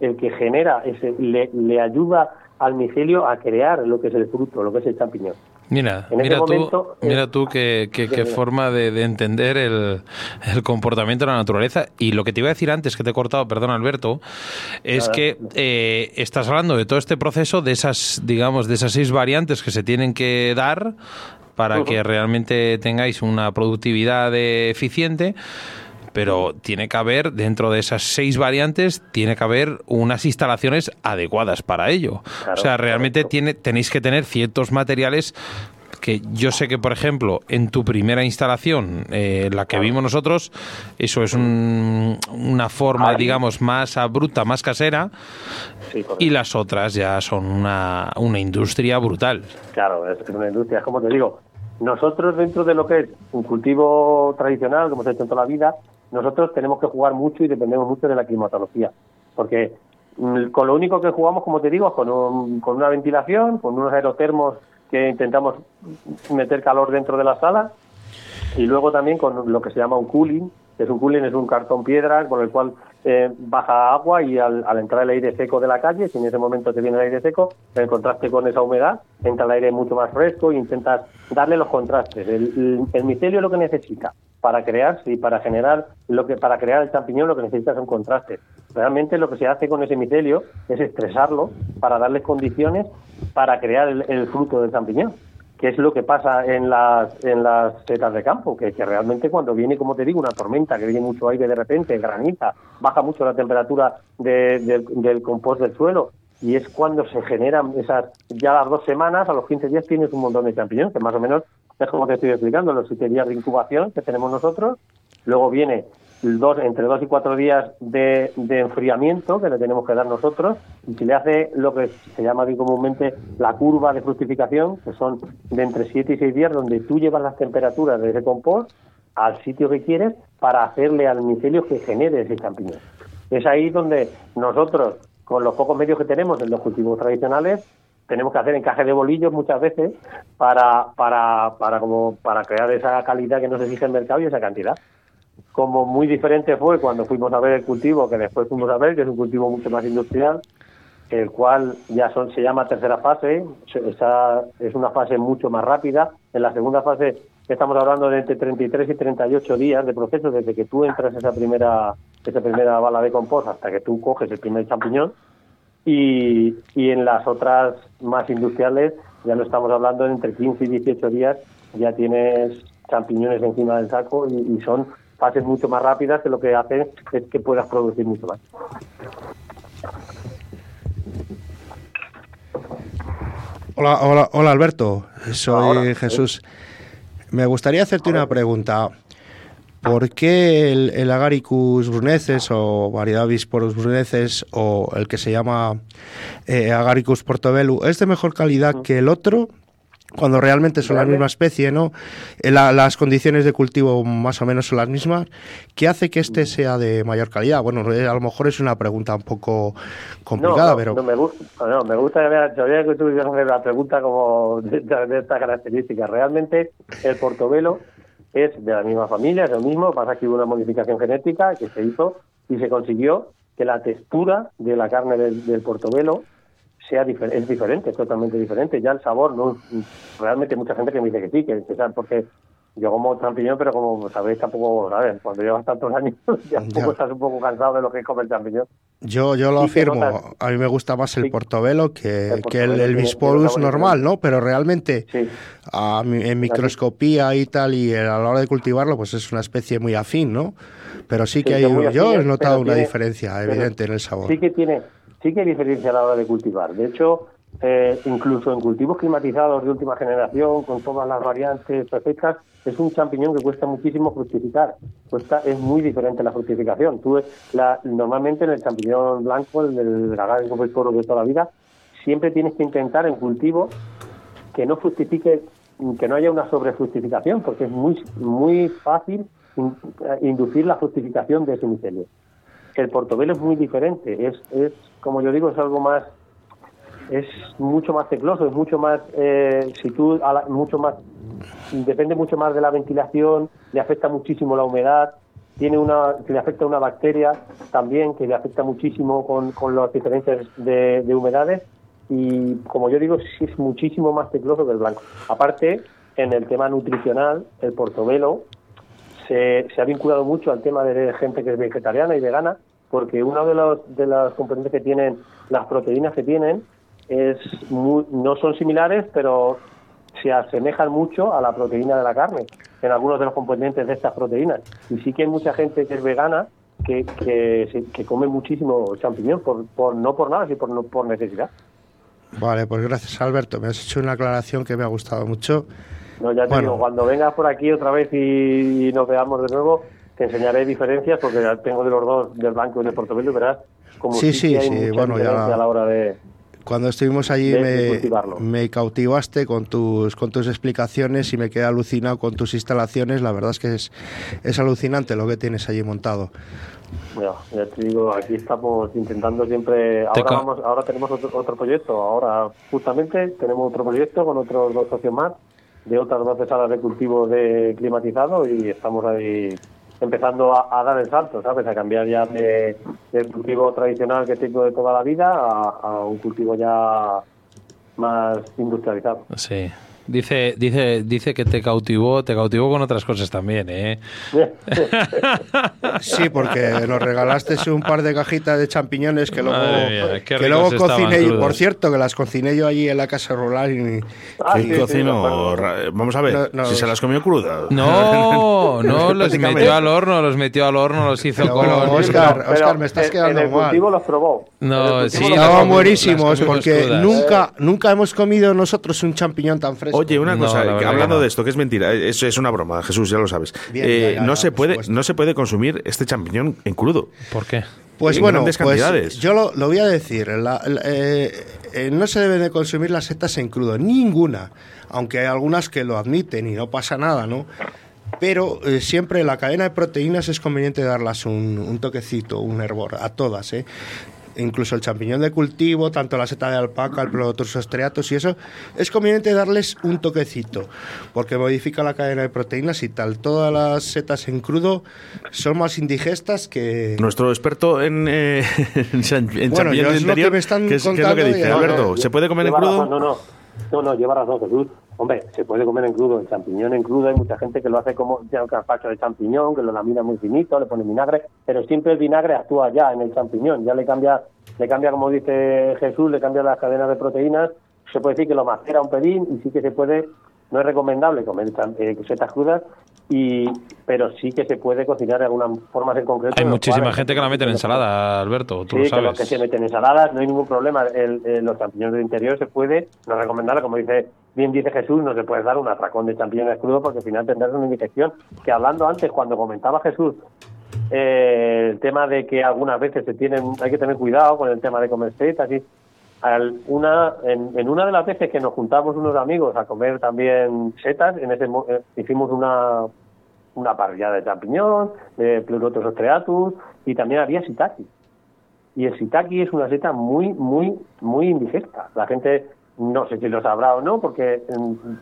Speaker 7: el que genera, ese, le, le ayuda al micelio a crear lo que es el fruto, lo que es el champiñón.
Speaker 3: Mira, mira, tú, mira tú qué, forma de, entender el, comportamiento de la naturaleza. Y lo que te iba a decir antes, que te he cortado, perdón Alberto, es que eh, estás hablando de todo este proceso, de esas, digamos, de esas seis variantes que se tienen que dar para que realmente tengáis una productividad eficiente pero tiene que haber, dentro de esas seis variantes, tiene que haber unas instalaciones adecuadas para ello. o sea, realmente tiene, tenéis que tener ciertos materiales que yo sé que, por ejemplo, en tu primera instalación, eh, la que vimos nosotros, eso es una forma, digamos, más bruta, más casera, y las otras ya son una, una industria brutal.
Speaker 7: Claro, es una industria, como te digo, nosotros dentro de lo que es un cultivo tradicional, como se ha hecho en toda la vida, nosotros tenemos que jugar mucho y dependemos mucho de la climatología, porque mm, con lo único que jugamos, como te digo, con, con una ventilación, con unos aerotermos que intentamos meter calor dentro de la sala y luego también con lo que se llama un cooling, que es un cooling, es un cartón piedra con el cual eh, baja agua y al, entrar el aire seco de la calle, si en ese momento te viene el aire seco, en contraste con esa humedad, entra el aire mucho más fresco e intentas darle los contrastes. El, el, micelio lo que necesita para crearse y para generar lo que para crear el champiñón lo que necesita son contrastes. Realmente lo que se hace con ese micelio es estresarlo para darle condiciones para crear el fruto del champiñón que es lo que pasa en las, en las setas de campo, que, que, realmente cuando viene, como te digo, una tormenta, que viene mucho aire de repente, graniza, baja mucho la temperatura del compost del suelo, y es cuando se generan esas, ya las dos semanas, a los 15 días tienes un montón de champiñones, que más o menos es como te estoy explicando, los siete días de incubación que tenemos nosotros, luego viene dos, entre dos y cuatro días de, enfriamiento que le tenemos que dar nosotros y se le hace lo que se llama aquí comúnmente la curva de fructificación, que son de entre siete y seis días donde tú llevas las temperaturas de ese compost al sitio que quieres para hacerle al micelio que genere ese champiñón. Es ahí donde nosotros, con los pocos medios que tenemos en los cultivos tradicionales, tenemos que hacer encaje de bolillos muchas veces para, para, para, como, para crear esa calidad que nos exige el mercado y esa cantidad como muy diferente fue cuando fuimos a ver el cultivo, que después fuimos a ver, que es un cultivo mucho más industrial, el cual ya son, se llama tercera fase, esa es una fase mucho más rápida. En la segunda fase estamos hablando de entre 33 y 38 días de proceso desde que tú entras esa primera, esa primera bala de compost hasta que tú coges el primer champiñón. Y, y en las otras más industriales ya no estamos hablando de entre 15 y 18 días, ya tienes champiñones encima del saco y son fases mucho más rápidas que lo que hace es que puedas producir mucho más.
Speaker 6: Hola, hola, hola Alberto, soy Jesús. Me gustaría hacerte una pregunta. ¿Por qué el, Agaricus bruneces o variedad Bisporus bruneces o el que se llama eh, Agaricus portobello es de mejor calidad que el otro? Cuando realmente son la misma especie, ¿no? Eh, las condiciones de cultivo más o menos son las mismas. ¿Qué hace que este sea de mayor calidad? Bueno, eh, a lo mejor es una pregunta un poco complicada, pero...
Speaker 7: No, me gusta, no, me gusta que, tú la pregunta como de, esta característica. Realmente el portobelo es de la misma familia, es lo mismo, pasa que hubo una modificación genética que se hizo y se consiguió que la textura de la carne del, del portobelo sea es diferente, totalmente diferente. Ya el sabor, no realmente mucha gente que me dice que sí, que, que porque yo como champiñón, pero como sabéis, tampoco, ¿sabes? Cuando llevas tantos años, ya, ya. estás un poco cansado de lo que es comer champiñón.
Speaker 6: Yo, yo lo afirmo, a mí me gusta más el portobelo que el, que el, Bisporus normal, ¿no? Pero realmente, en microscopía y tal, y a la hora de cultivarlo, pues es una especie muy afín, ¿no? Pero sí que hay, yo he notado una diferencia evidente en el sabor.
Speaker 7: Sí que tiene, sí que hay diferencia a la hora de cultivar. De hecho, eh, incluso en cultivos climatizados de última generación, con todas las variantes perfectas, es un champiñón que cuesta muchísimo fructificar. Cuesta, es muy diferente la fructificación. Tú, la, normalmente en el champiñón blanco, el del dragón de toda la vida, siempre tienes que intentar en cultivo que no fructifique que no haya una sobrefructificación, porque es muy, muy fácil inducir la fructificación de ese micelio. El portobelo es muy diferente, es, es como yo digo, es algo más, es mucho más tecloso, es mucho más, eh, si tú, mucho más, depende mucho más de la ventilación, le afecta muchísimo la humedad, tiene una, le afecta una bacteria también que le afecta muchísimo con, con las diferencias de, de humedades y como yo digo, sí es muchísimo más tecloso que el blanco. Aparte, en el tema nutricional, el portobelo se, se ha vinculado mucho al tema de gente que es vegetariana y vegana, porque uno de los, de los componentes que tienen, las proteínas que tienen, es no son similares, pero se asemejan mucho a la proteína de la carne, en algunos de los componentes de estas proteínas. Y sí que hay mucha gente que es vegana que, que, que come muchísimo champiñón, por, por, no por nada, sino por, por necesidad.
Speaker 6: Vale, pues gracias Alberto, me has hecho una aclaración que me ha gustado mucho.
Speaker 7: No, ya te digo, cuando vengas por aquí otra vez y, nos veamos de nuevo, te enseñaré diferencias porque tengo de los dos, del blanco y del portobello, verás como
Speaker 6: sí, sí, sí, bueno, ya
Speaker 7: a la hora de
Speaker 6: cuando estuvimos allí me, me, cautivaste con tus con tus explicaciones y me quedé alucinado con tus instalaciones. La verdad es que es, es alucinante lo que tienes allí montado.
Speaker 7: Bueno, ya te digo, aquí estamos intentando siempre. Ahora, vamos, ahora tenemos otro, otro proyecto. Ahora, justamente, tenemos otro proyecto con otros dos socios más de otras 12 salas de cultivo de climatizado y estamos ahí empezando a, dar el salto, ¿sabes? A cambiar ya de, del cultivo tradicional que tengo de toda la vida a, a un cultivo ya más industrializado.
Speaker 3: Sí. Dice, dice, dice que te cautivó, te cautivó con otras cosas también, ¿eh?
Speaker 6: Sí, porque nos regalaste un par de cajitas de champiñones que luego, que luego cociné. Y, por cierto, que las cociné yo allí en la casa rural y,
Speaker 2: ah, cocino. Vamos a ver, si se las comió crudas.
Speaker 3: No, no, los metió al horno, los metió al horno, los hizo con.
Speaker 6: Oscar, Oscar, me estás quedando
Speaker 7: en el cultivo los probó.
Speaker 3: No, sí,
Speaker 6: estaban buenísimos porque nunca, nunca hemos comido nosotros un champiñón tan fresco.
Speaker 2: Oye, una cosa, hablando de esto, que es mentira, eso es una broma, Jesús, ya lo sabes. Eh, no, se puede, no se puede consumir este champiñón en crudo.
Speaker 3: ¿Por qué?
Speaker 6: Pues bueno, pues yo lo, voy a decir. Eh, eh, no se deben de consumir las setas en crudo, ninguna. Aunque hay algunas que lo admiten y no pasa nada, ¿no? Pero siempre la cadena de proteínas es conveniente darlas un, un toquecito, un hervor, a todas, ¿eh? Incluso el champiñón de cultivo, tanto la seta de alpaca, el Pleurotus striatus y eso, es conveniente darles un toquecito, porque modifica la cadena de proteínas y tal. Todas las setas en crudo son más indigestas que...
Speaker 2: Nuestro experto en, eh, en,
Speaker 6: bueno, yo es lo que me están contando.
Speaker 2: que dice, Alberto? ¿Se puede comer en crudo?
Speaker 7: no, no. No, no, lleva razón, Jesús. Hombre, se puede comer en crudo, el champiñón en crudo, hay mucha gente que lo hace como ya un carpacho de champiñón, que lo lamina muy finito, le pone vinagre, pero siempre el vinagre actúa ya en el champiñón, ya le cambia, le cambia como dice Jesús, le cambia las cadenas de proteínas, se puede decir que lo macera un pelín y sí que se puede, no es recomendable comer eh, setas crudas, y pero sí que se puede cocinar de alguna forma en concreto.
Speaker 3: Hay muchísima gente que la mete en ensalada, Alberto, tú
Speaker 7: sí,
Speaker 3: lo sabes.
Speaker 7: Que, que se mete en ensaladas, no hay ningún problema. El, los champiñones del interior se puede, no es recomendable, como dice bien dice Jesús, no se puede dar un atracón de champiñones crudos porque al final tendrás una infección. Que hablando antes, cuando comentaba Jesús eh, el tema de que algunas veces se tienen, hay que tener cuidado con el tema de comer setas y al, una, en, una de las veces que nos juntamos unos amigos a comer también setas, en ese eh, hicimos una, una parrilla de champiñón, de pleurotus ostreatus y también había shiitake. Y el shiitake es una seta muy, muy, muy indigesta. La gente no sé si lo sabrá o no, porque.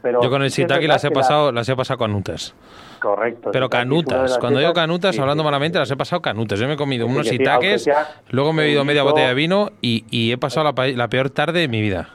Speaker 7: Pero
Speaker 3: Yo con el shiitake las he pasado, las he pasado canutas.
Speaker 7: Correcto.
Speaker 3: Pero canutas. Cuando digo canutas, hablando malamente, las he pasado canutas. Yo me he comido unos shiitakes, luego me he bebido media botella de vino y, y he pasado la, la, peor tarde de mi vida.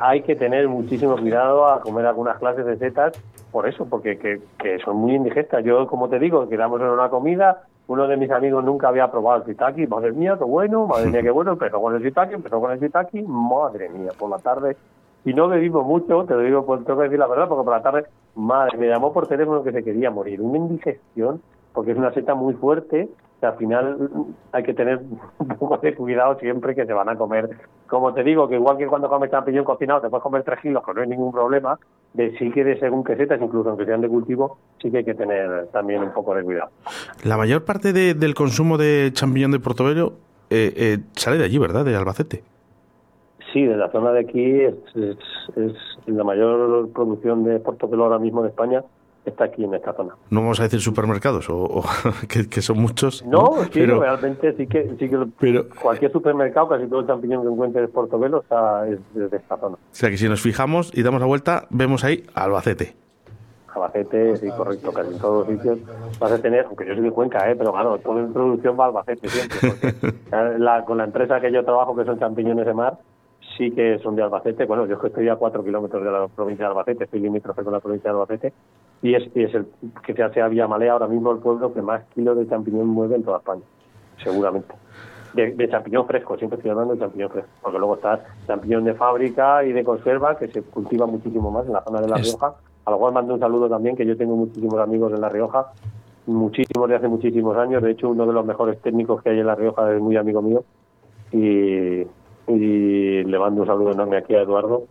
Speaker 7: Hay que tener muchísimo cuidado a comer algunas clases de setas por eso, porque que, que son muy indigestas. Yo, como te digo, quedamos en una comida, uno de mis amigos nunca había probado el shiitake, madre mía, qué bueno, madre mía, qué bueno, empezó con el shiitake, empezó con el shiitake, madre mía, por la tarde y no bebimos mucho, te lo digo, pues tengo que decir la verdad, porque por la tarde, madre, me llamó por teléfono que se quería morir. Una indigestión, porque es una seta muy fuerte, que al final hay que tener un poco de cuidado siempre que se van a comer. Como te digo, que igual que cuando comes champiñón cocinado te puedes comer tres kilos, que no hay ningún problema, de sí que de según qué setas, incluso aunque sean de cultivo, sí que hay que tener también un poco de cuidado.
Speaker 2: La mayor parte del consumo de champiñón de Portobello eh, eh, sale de allí, ¿verdad? De Albacete.
Speaker 7: Sí, de la zona de aquí es, es, la mayor producción de portobelo ahora mismo en España está aquí en esta zona.
Speaker 2: No vamos a decir supermercados o, que, son muchos.
Speaker 7: No, sí, pero, realmente sí que, sí que pero, cualquier supermercado, casi todo el champiñón que encuentres de portobelo está es de esta zona. O
Speaker 2: sea que si nos fijamos y damos la vuelta, vemos ahí Albacete.
Speaker 7: Albacete, sí, correcto, casi en todos los sitios vas a tener, aunque yo soy de Cuenca, ¿eh? pero claro, todo en producción va a Albacete siempre, con la empresa que yo trabajo, que son champiñones de mar, sí que son de Albacete. Bueno, yo estoy a cuatro kilómetros de la provincia de Albacete, estoy limítrofe con la provincia de Albacete, y es, es el que se hace a Villamalea ahora mismo el pueblo que más kilos de champiñón mueve en toda España, seguramente. De, champiñón fresco, siempre estoy hablando de champiñón fresco, porque luego está champiñón de fábrica y de conserva, que se cultiva muchísimo más en la zona de La Rioja. A lo cual mando un saludo también, que yo tengo muchísimos amigos en La Rioja, muchísimos de hace muchísimos años. De hecho, uno de los mejores técnicos que hay en La Rioja es muy amigo mío. Y, y le mando un saludo enorme aquí a Eduardo,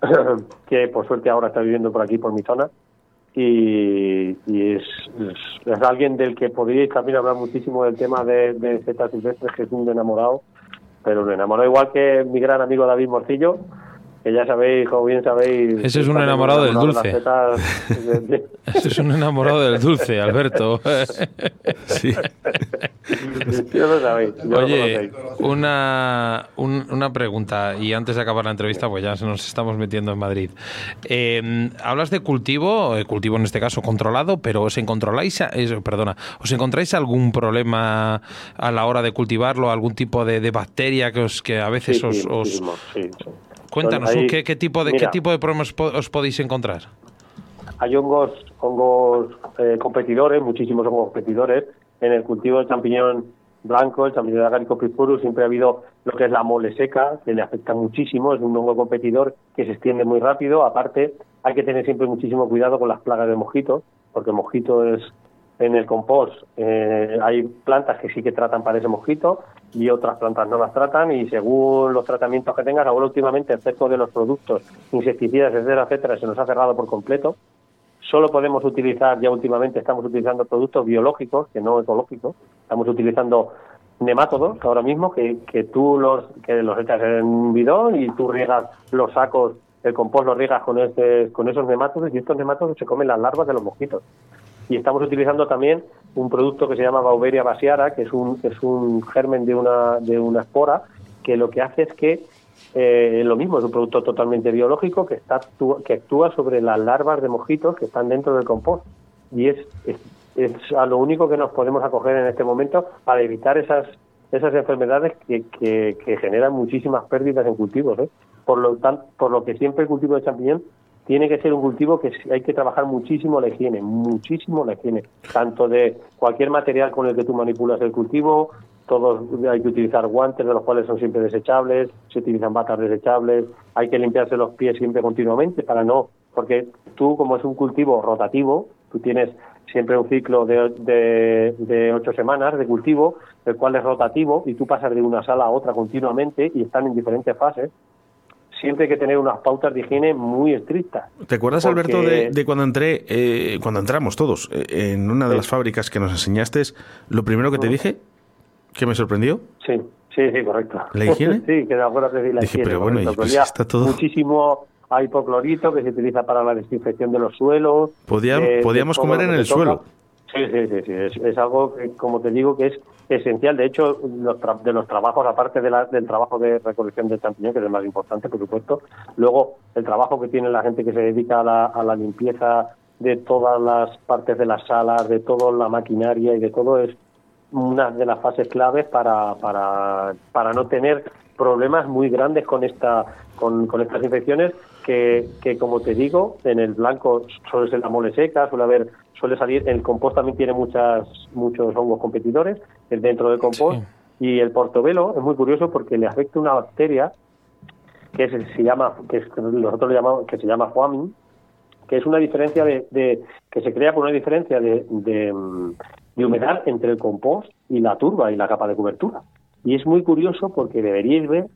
Speaker 7: que por suerte ahora está viviendo por aquí, por mi zona, y, es, es, alguien del que podríais también hablar muchísimo del tema de, de setas silvestres, que es un enamorado, pero un enamorado igual que mi gran amigo David Morcillo, que ya sabéis, como bien sabéis...
Speaker 3: Ese es un enamorado del dulce. Ese es un enamorado del dulce, Alberto.
Speaker 2: sí.
Speaker 7: Yo lo sabéis.
Speaker 3: Oye, una, una pregunta, y antes de acabar la entrevista, pues ya nos estamos metiendo en Madrid. Eh, hablas de cultivo, eh, cultivo en este caso controlado, pero ¿os encontráis, perdona, ¿os encontráis algún problema a la hora de cultivarlo, algún tipo de, bacteria que, os, que a veces os... os... Sí, Cuéntanos, ¿qué, tipo de, ¿qué tipo de problemas os podéis encontrar?
Speaker 7: Hay hongos, hongos eh, competidores, muchísimos hongos competidores. En el cultivo del champiñón blanco, el champiñón agaricus purpurus, siempre ha habido lo que es la mole seca, que le afecta muchísimo, es un hongo competidor que se extiende muy rápido. Aparte, hay que tener siempre muchísimo cuidado con las plagas de mosquito, porque el mosquito es en el compost. Eh, hay plantas que sí que tratan para ese mosquito y otras plantas no las tratan y según los tratamientos que tengas, ahora últimamente el efecto de los productos, insecticidas, etcétera, etcétera, se nos ha cerrado por completo. Solo podemos utilizar, ya últimamente estamos utilizando productos biológicos, que no ecológicos, estamos utilizando nemátodos ahora mismo, que, que tú los, que los echas en un bidón y tú riegas los sacos, el compost lo riegas con, ese, con esos nemátodos y estos nemátodos se comen las larvas de los mosquitos y estamos utilizando también un producto que se llama Bauberia basiara, que es un, es un germen de una, de una espora, que lo que hace es que eh, lo mismo, es un producto totalmente biológico que, está, que actúa sobre las larvas de mojitos que están dentro del compost. Y es, es, a lo único que nos podemos acoger en este momento para evitar esas, esas enfermedades que, que, generan muchísimas pérdidas en cultivos. ¿eh? Por, lo tanto, por lo que siempre el cultivo de champiñón tiene que ser un cultivo que hay que trabajar muchísimo la higiene, muchísimo la higiene, tanto de cualquier material con el que tú manipulas el cultivo, todos hay que utilizar guantes de los cuales son siempre desechables, se utilizan batas desechables, hay que limpiarse los pies siempre continuamente para no, porque tú como es un cultivo rotativo, tú tienes siempre un ciclo de, de, de, ocho semanas de cultivo, el cual es rotativo y tú pasas de una sala a otra continuamente y están en diferentes fases siempre hay que tener unas pautas de higiene muy estrictas.
Speaker 2: ¿Te acuerdas, Alberto, de, cuando entré, eh, cuando entramos todos eh, en una de las fábricas que nos enseñaste, lo primero que te dije, que me sorprendió?
Speaker 7: Sí, sí, sí, correcto.
Speaker 2: ¿La higiene?
Speaker 7: sí, que de acuerdo que la higiene.
Speaker 2: pero bueno, pues está todo...
Speaker 7: Muchísimo hipoclorito que se utiliza para la desinfección de los suelos.
Speaker 2: podíamos comer en el suelo.
Speaker 7: Sí, sí, sí, sí. Es, algo que, como te digo, que es esencial. De hecho, de los trabajos, aparte de del trabajo de recolección del champiñón, que es el más importante, por supuesto, luego el trabajo que tiene la gente que se dedica a la, a la limpieza de todas las partes de las salas, de toda la maquinaria y de todo es una de las fases claves para, para, para no tener problemas muy grandes con esta con, con estas infecciones que, que, como te digo, en el blanco suele ser la mole seca, suele haber, suele salir, el compost también tiene muchas, muchos hongos competidores dentro del compost, y el portobelo es muy curioso porque le afecta una bacteria que se llama, que nosotros le llamamos, que se llama Huamin, que es una diferencia de, de que se crea por una diferencia de, de, de humedad entre el compost y la turba y la capa de cobertura. Y es muy curioso porque deberíais ver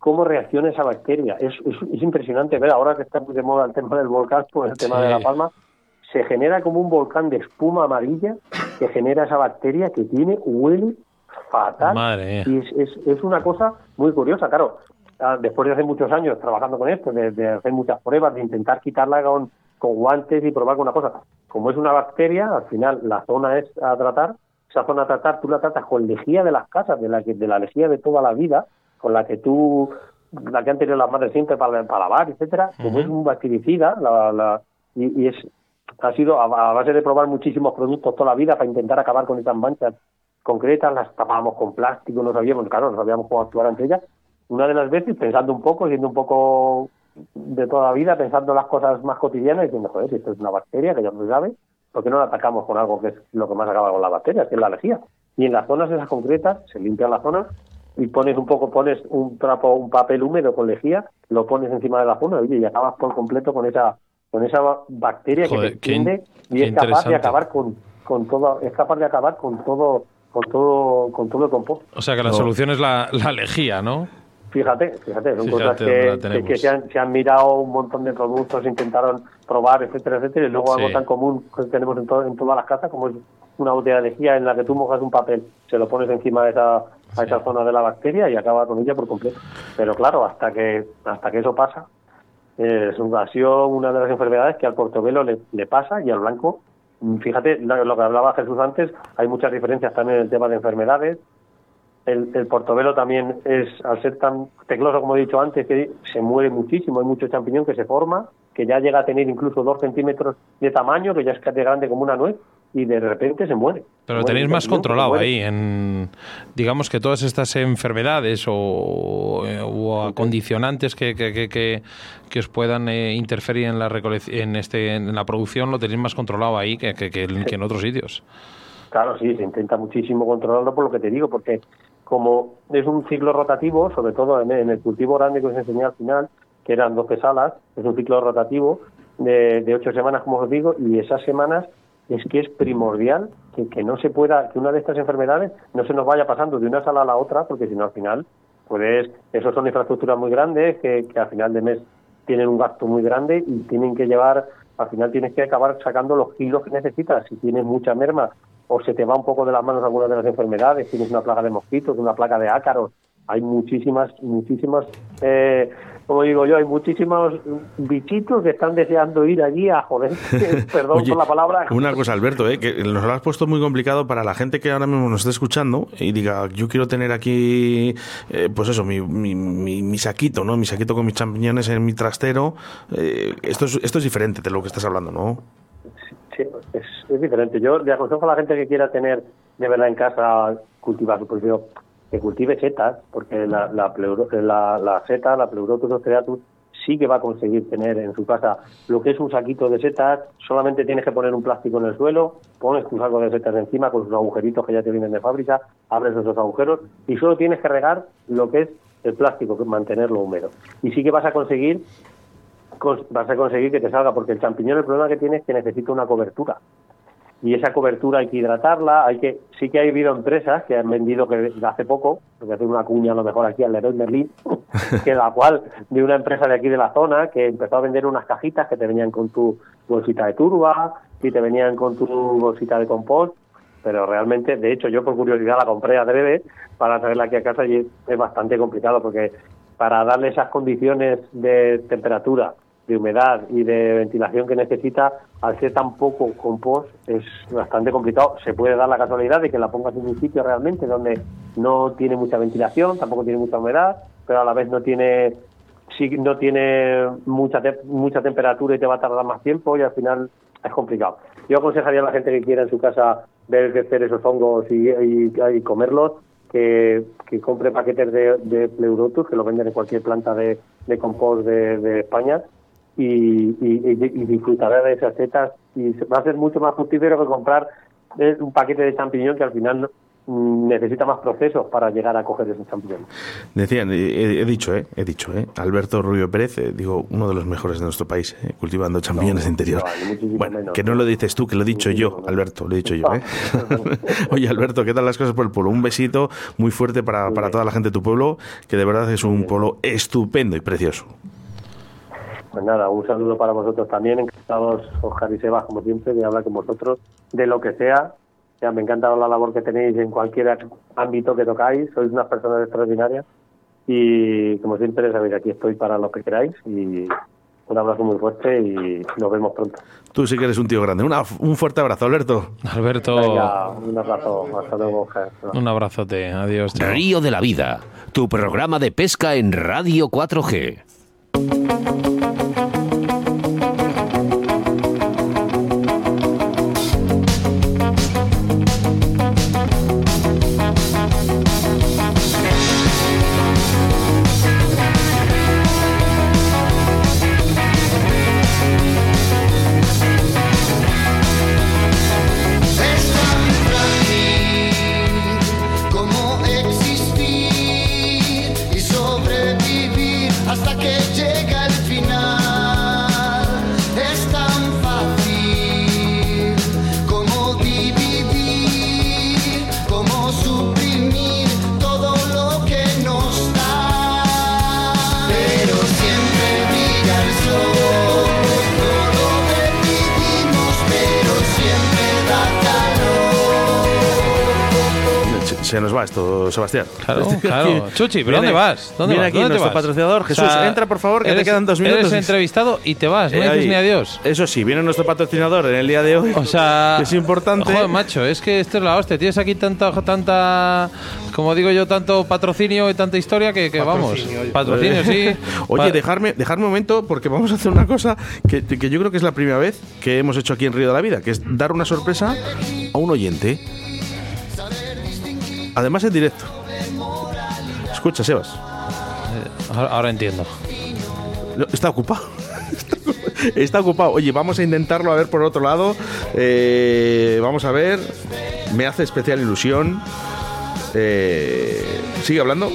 Speaker 7: cómo reacciona esa bacteria. Es, es, impresionante ver, ahora que está de moda el tema del volcán, pues el tema de la palma, se genera como un volcán de espuma amarilla que genera esa bacteria que tiene, huele fatal.
Speaker 3: Madre
Speaker 7: y es, es, una cosa muy curiosa, claro. ah, después de hace muchos años trabajando con esto, de, hacer muchas pruebas, de intentar quitarla con, con guantes y probar con una cosa. Como es una bacteria, al final la zona es a tratar, esa zona a tratar tú la tratas con lejía de las casas, de la, de la lejía de toda la vida, con la que tú, la que han tenido las madres siempre para, para lavar, etcétera, como es un bactericida, la, la, y, es ha sido a, base de probar muchísimos productos toda la vida para intentar acabar con esas manchas concretas, las tapábamos con plástico, no sabíamos, claro, no sabíamos cómo actuar ante ellas. Una de las veces, pensando un poco, siendo un poco de toda la vida, pensando las cosas más cotidianas, diciendo, joder, si esto es una bacteria que ya no se sabe, ¿por qué no la atacamos con algo que es lo que más acaba con la bacteria, que es la lejía? Y en las zonas esas concretas, se limpia la zona y pones un poco, pones un trapo, un papel húmedo con lejía, lo pones encima de la zona y acabas por completo con esa con esa bacteria que te extiende y es capaz de acabar con, con todo, es capaz de acabar con todo, con todo, con todo el compost.
Speaker 3: O sea que la solución es la, la lejía, ¿no?
Speaker 7: Fíjate, fíjate, son cosas que, que, se, han, se, han, mirado un montón de productos, intentaron probar, etcétera, etcétera, y luego algo tan común que tenemos en, en todas las casas, como es una botella de lejía en la que tú mojas un papel, se lo pones encima de esa, a esa zona de la bacteria y acaba con ella por completo. Pero claro, hasta que hasta que eso pasa, eh, ha sido una de las enfermedades que al portobelo le, le pasa y al blanco, mm, fíjate, lo, que hablaba Jesús antes, hay muchas diferencias también en el tema de enfermedades. El, el portobelo también es, al ser tan tecloso como he dicho antes, que se muere muchísimo, hay mucho champiñón que se forma, que ya llega a tener incluso dos centímetros de tamaño, que ya es de grande como una nuez, y de repente se muere.
Speaker 3: Pero lo tenéis más controlado ahí, en digamos que todas estas enfermedades o, eh, o acondicionantes que, que, que, que, os puedan eh, interferir en la en este en la producción lo tenéis más controlado ahí que, que, en otros sitios.
Speaker 7: Claro, sí, se intenta muchísimo controlarlo por lo que te digo, porque como es un ciclo rotativo, sobre todo en, el cultivo grande que os enseñé al final, que eran 12 salas, es un ciclo rotativo de, de 8 semanas, como os digo, y esas semanas es que es primordial que, que, no se pueda, que una de estas enfermedades no se nos vaya pasando de una sala a la otra, porque si no al final, pues esos son infraestructuras muy grandes que, que al final de mes tienen un gasto muy grande y tienen que llevar, al final tienes que acabar sacando los kilos que necesitas. Si tienes mucha merma o se te va un poco de las manos alguna de las enfermedades, tienes una plaga de mosquitos, una plaga de ácaros, hay muchísimas, muchísimas eh, como digo yo, hay muchísimos bichitos que están deseando ir allí a joder. Perdón por la palabra.
Speaker 2: Una cosa, Alberto, ¿eh? que nos lo has puesto muy complicado para la gente que ahora mismo nos está escuchando y diga, yo quiero tener aquí, eh, pues eso, mi, mi, mi, saquito, ¿no? Mi saquito con mis champiñones en mi trastero. Eh, esto, es, esto es diferente de lo que estás hablando, ¿no?
Speaker 7: Sí, es, es diferente. Yo le aconsejo a la gente que quiera tener de verdad en casa cultivar su propio que cultive setas, porque la, la, la, la seta, la pleurotus oceatus, sí que va a conseguir tener en su casa lo que es un saquito de setas, solamente tienes que poner un plástico en el suelo, pones tu saco de setas encima con sus agujeritos que ya te vienen de fábrica, abres esos agujeros y solo tienes que regar lo que es el plástico, mantenerlo húmedo. Y sí que vas a conseguir vas a conseguir que te salga, porque el champiñón el problema que tiene es que necesita una cobertura y esa cobertura hay que hidratarla, hay que sí que ha habido empresas que han vendido que hace poco, voy a hacer una cuña a lo mejor aquí al Leroy Merlin, que la cual de una empresa de aquí de la zona que empezó a vender unas cajitas que te venían con tu bolsita de turba y te venían con tu bolsita de compost, pero realmente, de hecho yo por curiosidad la compré a breve para traerla aquí a casa y es bastante complicado porque para darle esas condiciones de temperatura de humedad y de ventilación que necesita, al ser tan poco compost, es bastante complicado. Se puede dar la casualidad de que la pongas en un sitio realmente donde no tiene mucha ventilación, tampoco tiene mucha humedad, pero a la vez no tiene sí, no tiene mucha mucha temperatura y te va a tardar más tiempo y al final es complicado. Yo aconsejaría a la gente que quiera en su casa ver crecer esos hongos y, comerlos, que, compre paquetes de, de pleurotus, que lo venden en cualquier planta de, de compost de España, y, y, disfrutará de esas setas y va a ser mucho más fructífero que comprar eh, un paquete de champiñón que al final mm, necesita más procesos para llegar a coger esos champiñones.
Speaker 2: Decían, he, dicho, eh, he dicho, eh, Alberto Rubio Pérez, eh, digo, uno de los mejores de nuestro país, eh, cultivando champiñones de interior. bueno, que no lo dices tú, que lo he dicho yo, Alberto, lo he dicho yo. ¿eh? Oye, Alberto, ¿qué tal las cosas por el pueblo? Un besito muy fuerte para, para toda la gente de tu pueblo, que de verdad es un pueblo estupendo y precioso.
Speaker 7: Pues nada, un saludo para vosotros también, encantados Oscar y Sebas, como siempre, de hablar con vosotros de lo que sea. Ya, me encanta la labor que tenéis en cualquier ámbito que tocáis, sois unas personas extraordinarias Y como siempre, sabéis, aquí estoy para lo que queráis y un abrazo muy fuerte y nos vemos pronto.
Speaker 2: Tú sí que eres un tío grande. Una- un fuerte abrazo, Alberto.
Speaker 3: Alberto,
Speaker 7: Venga, un abrazo. Hasta luego, Ger.
Speaker 3: un abrazote. Adiós. chao.
Speaker 1: Río de la Vida, tu programa de pesca en Radio 4G.
Speaker 2: Va esto, Sebastián.
Speaker 3: Claro, claro. Chuchi, ¿pero dónde vas? ¿Dónde
Speaker 2: viene
Speaker 3: vas?
Speaker 2: aquí
Speaker 3: ¿Dónde te
Speaker 2: nuestro
Speaker 3: vas?
Speaker 2: patrocinador.
Speaker 3: O
Speaker 2: Jesús,
Speaker 3: sea,
Speaker 2: entra por favor, que te quedan dos minutos.
Speaker 3: Eres entrevistado y te vas, no
Speaker 2: Eh,
Speaker 3: dices ni adiós.
Speaker 2: Eso sí, viene nuestro patrocinador en el día de hoy.
Speaker 3: O sea,
Speaker 2: que es importante.
Speaker 3: Joder, macho, es que esto es la hostia. Tienes aquí tanta, tanta, como digo yo, tanto patrocinio y tanta historia que, que vamos. Patrocinio, sí.
Speaker 2: Oye,
Speaker 3: Pa-
Speaker 2: dejarme, dejarme un momento porque vamos a hacer una cosa que, que yo creo que es la primera vez que hemos hecho aquí en Río de la Vida, que es dar una sorpresa a un oyente. Además en directo. Escucha, Sebas.
Speaker 3: Ahora, ahora entiendo.
Speaker 2: Está ocupado. Está ocupado. Oye, vamos a intentarlo a ver por otro lado. Eh, vamos a ver. Me hace especial ilusión. Eh, ¿Sigue hablando?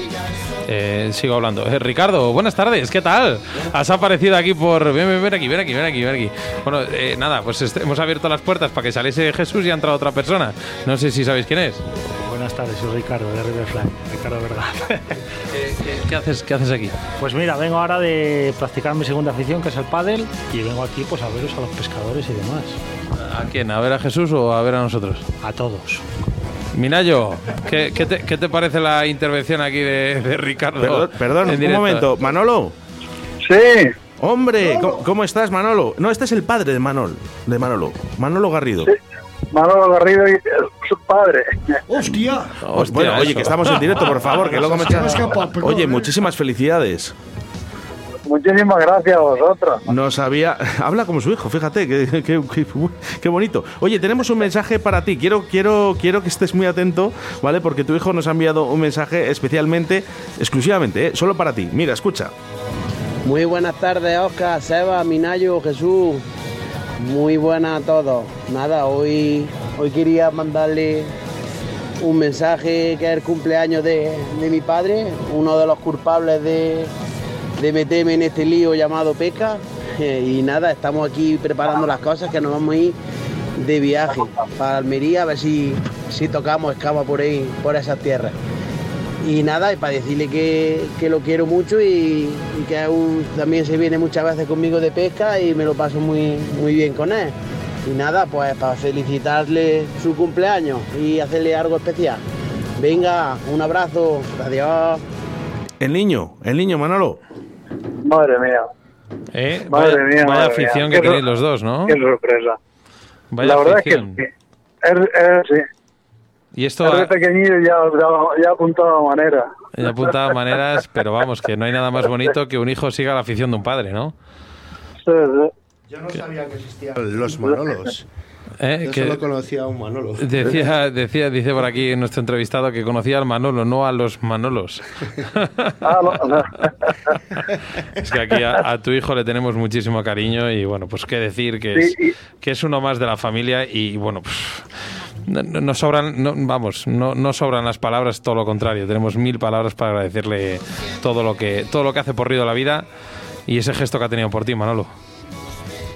Speaker 3: Eh, sigo hablando. Eh, Ricardo, buenas tardes, ¿qué tal? Has aparecido aquí por... Ven, ven, ven aquí, ven aquí, ven aquí, ven aquí. Bueno, eh, nada, pues este- hemos abierto las puertas para que saliese Jesús y ha entrado otra persona. No sé si sabéis quién es.
Speaker 8: Buenas tardes, soy Ricardo de Riverfly, Ricardo Verdad.
Speaker 3: ¿Qué haces, qué haces aquí?
Speaker 8: Pues mira, vengo ahora de practicar mi segunda afición, que es el pádel, y vengo aquí pues a veros a los pescadores y demás,
Speaker 3: ¿A quién? ¿A ver a Jesús o a ver a nosotros?
Speaker 8: a todos.
Speaker 3: Minayo, ¿qué, qué te, qué te parece la intervención aquí de, de Ricardo?
Speaker 2: Perdón, perdón,
Speaker 3: en
Speaker 2: un
Speaker 3: directo?
Speaker 2: momento. Manolo.
Speaker 9: Sí,
Speaker 2: Hombre, ¿cómo, cómo estás, Manolo? No, este es el padre de Manol, de Manolo. Manolo Garrido.
Speaker 9: Manolo Garrido y su padre.
Speaker 5: ¡Hostia!
Speaker 3: Hostia,
Speaker 2: bueno, oye, que estamos en directo, por favor, que luego me Oye,
Speaker 5: eh.
Speaker 2: muchísimas felicidades.
Speaker 9: Muchísimas gracias a vosotros.
Speaker 2: No sabía. Habla como su hijo, fíjate, qué, qué- qué- qué bonito. Oye, tenemos un mensaje para ti. Quiero, quiero, quiero que estés muy atento, ¿vale? Porque tu hijo nos ha enviado un mensaje especialmente, exclusivamente, ¿eh? solo para ti. Mira, escucha.
Speaker 10: Muy buenas tardes, Oscar, Seba, Minayo, Jesús. Muy buenas a todos. Nada, hoy, hoy quería mandarle un mensaje que es el cumpleaños de, de mi padre, uno de los culpables de, de meterme en este lío llamado pesca. Y nada, estamos aquí preparando las cosas que nos vamos a ir de viaje para Almería a ver si, si tocamos escama por ahí, por esas tierras. Y nada, y para decirle que, que lo quiero mucho y, que también se viene muchas veces conmigo de pesca y me lo paso muy, muy bien con él. Y nada, pues para felicitarle su cumpleaños y hacerle algo especial. Venga, un abrazo, adiós.
Speaker 2: El niño, el niño, Manolo.
Speaker 9: Madre mía,
Speaker 3: ¿Eh?
Speaker 9: Madre
Speaker 3: vaya,
Speaker 9: mía,
Speaker 3: vaya
Speaker 9: madre
Speaker 3: afición
Speaker 9: mía.
Speaker 3: que
Speaker 9: Qué
Speaker 3: tenéis los dos, ¿no?
Speaker 9: qué sorpresa.
Speaker 3: Vaya
Speaker 9: la verdad
Speaker 3: afición.
Speaker 9: es que es, es- sí,
Speaker 3: Y esto
Speaker 9: es de
Speaker 3: ha,
Speaker 9: pequeñillo ya, ya, ya apuntaba manera.
Speaker 3: he apuntado maneras, pero vamos, que no hay nada más bonito que un hijo siga la afición de un padre, ¿no?
Speaker 9: Sí, sí.
Speaker 6: Yo no sabía que existían los Manolos.
Speaker 3: ¿Eh?
Speaker 6: Yo
Speaker 3: Que-
Speaker 6: solo conocía a un Manolo.
Speaker 3: Decía, decía, dice por aquí nuestro entrevistado que conocía al Manolo, no a los Manolos.
Speaker 9: Ah, no, no.
Speaker 3: Es que aquí a, a tu hijo le tenemos muchísimo cariño y bueno, pues qué decir que es,
Speaker 9: Sí,
Speaker 3: que es uno más de la familia y bueno, pues, no, no- no sobran, no- vamos, no, no sobran las palabras, todo lo contrario, tenemos mil palabras para agradecerle todo lo que todo lo que hace por Río de la Vida y ese gesto que ha tenido por ti, Manolo.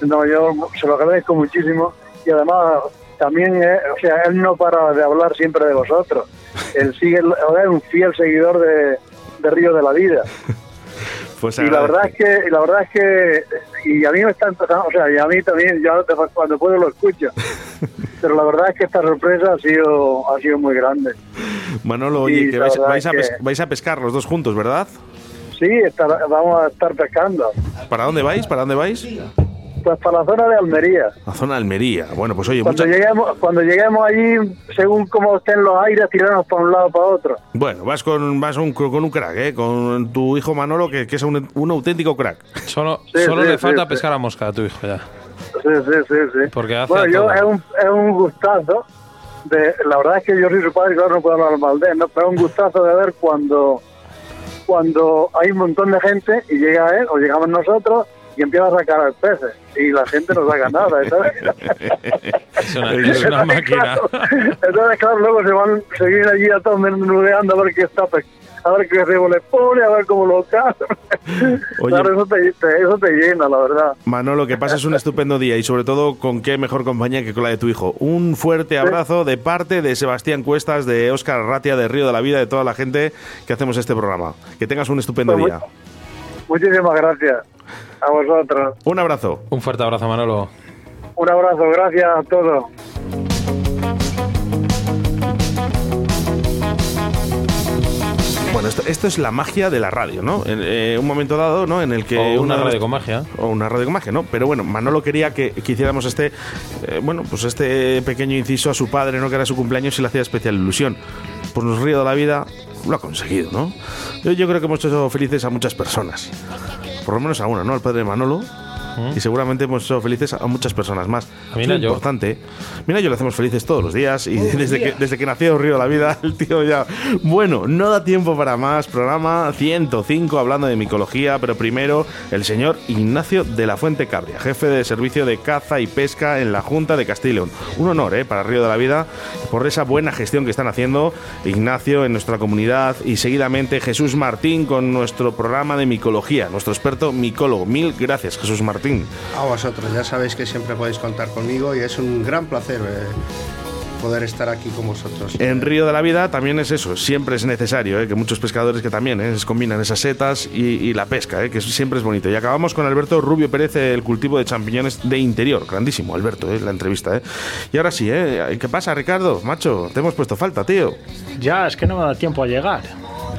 Speaker 9: No, yo se lo agradezco muchísimo y además también, eh, o sea, él no para de hablar siempre de vosotros. Él sigue, es un fiel seguidor de, de Río de la Vida.
Speaker 2: Pues
Speaker 9: Y la verdad es que, y la verdad es que, y a mí me está empezando, o sea, y a mí también, yo cuando puedo lo escucho. Pero la verdad es que esta sorpresa ha sido, ha sido muy grande.
Speaker 2: Manolo, oye,
Speaker 9: Y
Speaker 2: que vais, vais a
Speaker 9: que-
Speaker 2: pes- vais a pescar los dos juntos, ¿verdad?
Speaker 9: Sí, estar- vamos a estar pescando.
Speaker 2: ¿Para dónde vais? ¿Para dónde vais?
Speaker 9: Pues para la zona de Almería.
Speaker 2: A zona de Almería. Bueno, pues oye,
Speaker 9: Cuando
Speaker 2: mucha-
Speaker 9: lleguemos, cuando lleguemos allí, según cómo estén los aires, tirarnos para un lado o para otro.
Speaker 2: Bueno, vas con vas un- con un crack, ¿eh? Con tu hijo Manolo, que, que es un, un auténtico crack.
Speaker 3: Solo,
Speaker 9: Sí,
Speaker 3: solo
Speaker 9: sí,
Speaker 3: le
Speaker 9: sí,
Speaker 3: falta
Speaker 9: sí.
Speaker 3: pescar a mosca a tu hijo ya.
Speaker 9: Sí, sí, sí, sí.
Speaker 3: Porque hace
Speaker 9: bueno,
Speaker 3: a
Speaker 9: yo es un, es un gustazo. De, la verdad es que yo soy su padre, claro, no puedo hablar mal de él, ¿no? pero es un gustazo de ver cuando, cuando hay un montón de gente y llega él o llegamos nosotros y empieza a sacar al peces y la gente no saca nada. ¿sabes?
Speaker 3: Es una, es una máquina.
Speaker 9: Entonces, claro, luego se van se vienen allí a todos menudeando a ver qué está pe- a ver qué rebo le pone, a ver cómo lo cazan.
Speaker 2: Oye.
Speaker 9: Claro, eso te, te- eso te llena, la verdad.
Speaker 2: Manolo, que pases un estupendo día y sobre todo con qué mejor compañía que con la de tu hijo. Un fuerte abrazo de parte de Sebastián Cuestas, de Óscar Ratia, de Río de la Vida, de toda la gente que hacemos este programa. Que tengas un estupendo
Speaker 9: Pues
Speaker 2: día.
Speaker 9: Muchísimas gracias a vosotros.
Speaker 2: Un abrazo.
Speaker 3: Un fuerte abrazo, Manolo.
Speaker 9: Un abrazo, gracias a todos.
Speaker 2: Bueno, esto, esto es la magia de la radio, ¿no? En eh, un momento dado, ¿no? En el que
Speaker 3: O una radio con magia.
Speaker 2: o una radio con magia, ¿no? Pero bueno, Manolo quería que, que hiciéramos este, eh, bueno, pues este pequeño inciso a su padre, ¿no? Que era su cumpleaños y le hacía especial ilusión. Pues nos río de la vida, lo ha conseguido, ¿no? Yo, yo creo que hemos hecho felices a muchas personas. Por lo menos a una, ¿no? Al padre de Y seguramente hemos hecho felices a muchas personas más.
Speaker 3: A mí
Speaker 2: Es
Speaker 3: no,
Speaker 2: muy
Speaker 3: yo.
Speaker 2: importante. Mira, yo le hacemos felices todos los días y desde que, desde que nació Río de la Vida, el tío ya. Bueno, no da tiempo para más. Programa 105 hablando de micología, pero primero el señor Ignacio de la Fuente Cabria, jefe de servicio de caza y pesca en la Junta de Castilla y León. Un honor, ¿eh? Para Río de la Vida por esa buena gestión que están haciendo Ignacio en nuestra comunidad y seguidamente Jesús Martín con nuestro programa de micología, nuestro experto micólogo. Mil gracias, Jesús Martín.
Speaker 6: A vosotros, ya sabéis que siempre podéis contar conmigo y es un gran placer eh, poder estar aquí con vosotros.
Speaker 2: En Río de la Vida también es eso, siempre es necesario, ¿eh? que muchos pescadores que también ¿eh? combinan esas setas y, y la pesca, ¿eh? que siempre es bonito. Y acabamos con Alberto Rubio Pérez, el cultivo de champiñones de interior. Grandísimo, Alberto, ¿eh? la entrevista. ¿eh? Y ahora sí, ¿eh? ¿qué pasa, Ricardo? Macho, te hemos puesto falta, tío.
Speaker 8: Ya, es que no me da tiempo a llegar.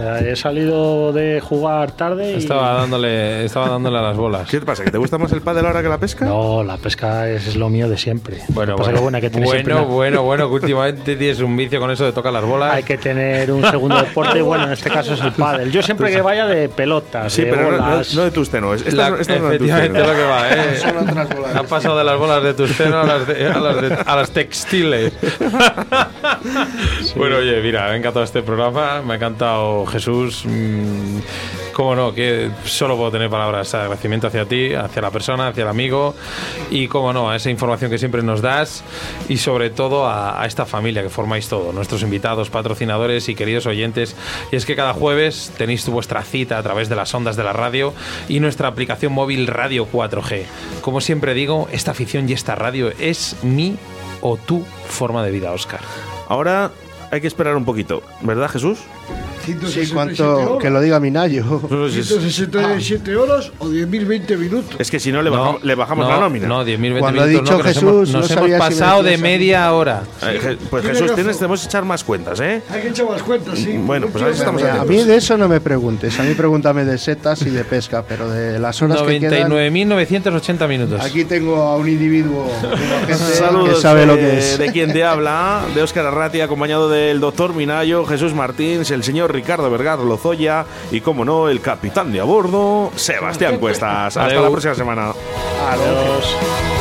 Speaker 8: Sea, he salido de jugar tarde y...
Speaker 3: Estaba dándole, estaba dándole a las bolas.
Speaker 2: ¿Qué te pasa? ¿Que te gusta más el pádel ahora que la pesca?
Speaker 8: No, la pesca es, es lo mío de siempre.
Speaker 3: Bueno,
Speaker 8: que
Speaker 3: bueno,
Speaker 8: que, bueno, hay que
Speaker 3: bueno,
Speaker 8: una-
Speaker 3: bueno, bueno, que últimamente tienes un vicio con eso de tocar las bolas.
Speaker 8: Hay que tener un segundo deporte y bueno, en este caso es el pádel. Yo siempre que vaya de pelotas,
Speaker 2: Sí,
Speaker 8: de
Speaker 2: pero no-
Speaker 8: bolas...
Speaker 2: no de tus tenos. Esta,
Speaker 3: La-
Speaker 2: no- esta no es de tus
Speaker 3: efectivamente
Speaker 2: tenos.
Speaker 3: lo que va, ¿eh?
Speaker 6: Son otras bolas.
Speaker 3: Han pasado de las bolas de tus senos a las, de- a las, de- a las textiles. Bueno, oye, mira, me ha encantado este programa, me ha encantado Jesús. mm, Cómo no, que solo puedo tener palabras de agradecimiento hacia ti, hacia la persona, hacia el amigo y, cómo no, a esa información que siempre nos das y sobre todo a, esta familia que formáis todo, nuestros invitados, patrocinadores y queridos oyentes. Y es que cada jueves tenéis vuestra cita a través de las ondas de la radio y nuestra aplicación móvil Radio 4G. Como siempre digo, esta afición y esta radio es mi o tu forma de vida, Oscar.
Speaker 2: Ahora hay que esperar un poquito, ¿verdad, Jesús?
Speaker 6: Sí, cuanto que lo diga Minayo.
Speaker 11: 167 horas o 10.020 minutos.
Speaker 2: Es que si no le bajamos, le bajamos
Speaker 3: no,
Speaker 2: la nómina.
Speaker 3: No, 10.000 20
Speaker 6: Cuando ha
Speaker 3: minutos,
Speaker 6: dicho
Speaker 3: no, que nos
Speaker 6: Jesús,
Speaker 3: hemos,
Speaker 6: no
Speaker 3: nos hemos
Speaker 6: si me
Speaker 3: pasado de media hora.
Speaker 2: Eh, pues Jesús, tienes, tenemos que echar más cuentas, ¿eh?
Speaker 11: Hay que echar más cuentas, sí.
Speaker 2: Bueno, pues a ver si estamos
Speaker 6: A mí de eso no me preguntes, a mí pregúntame de setas y de pesca, pero de las horas que quedan...
Speaker 3: 99.980 minutos.
Speaker 6: Aquí tengo a un individuo,
Speaker 2: Saludos
Speaker 6: que sabe lo
Speaker 2: de,
Speaker 6: que es.
Speaker 2: de quien te habla, de Óscar Arrati, acompañado del doctor Minayo, Jesús Martins, el señor Ricardo Vergar Lozoya y, como no, el capitán de a bordo, Sebastián Cuestas. Hasta la próxima semana.
Speaker 8: Adiós.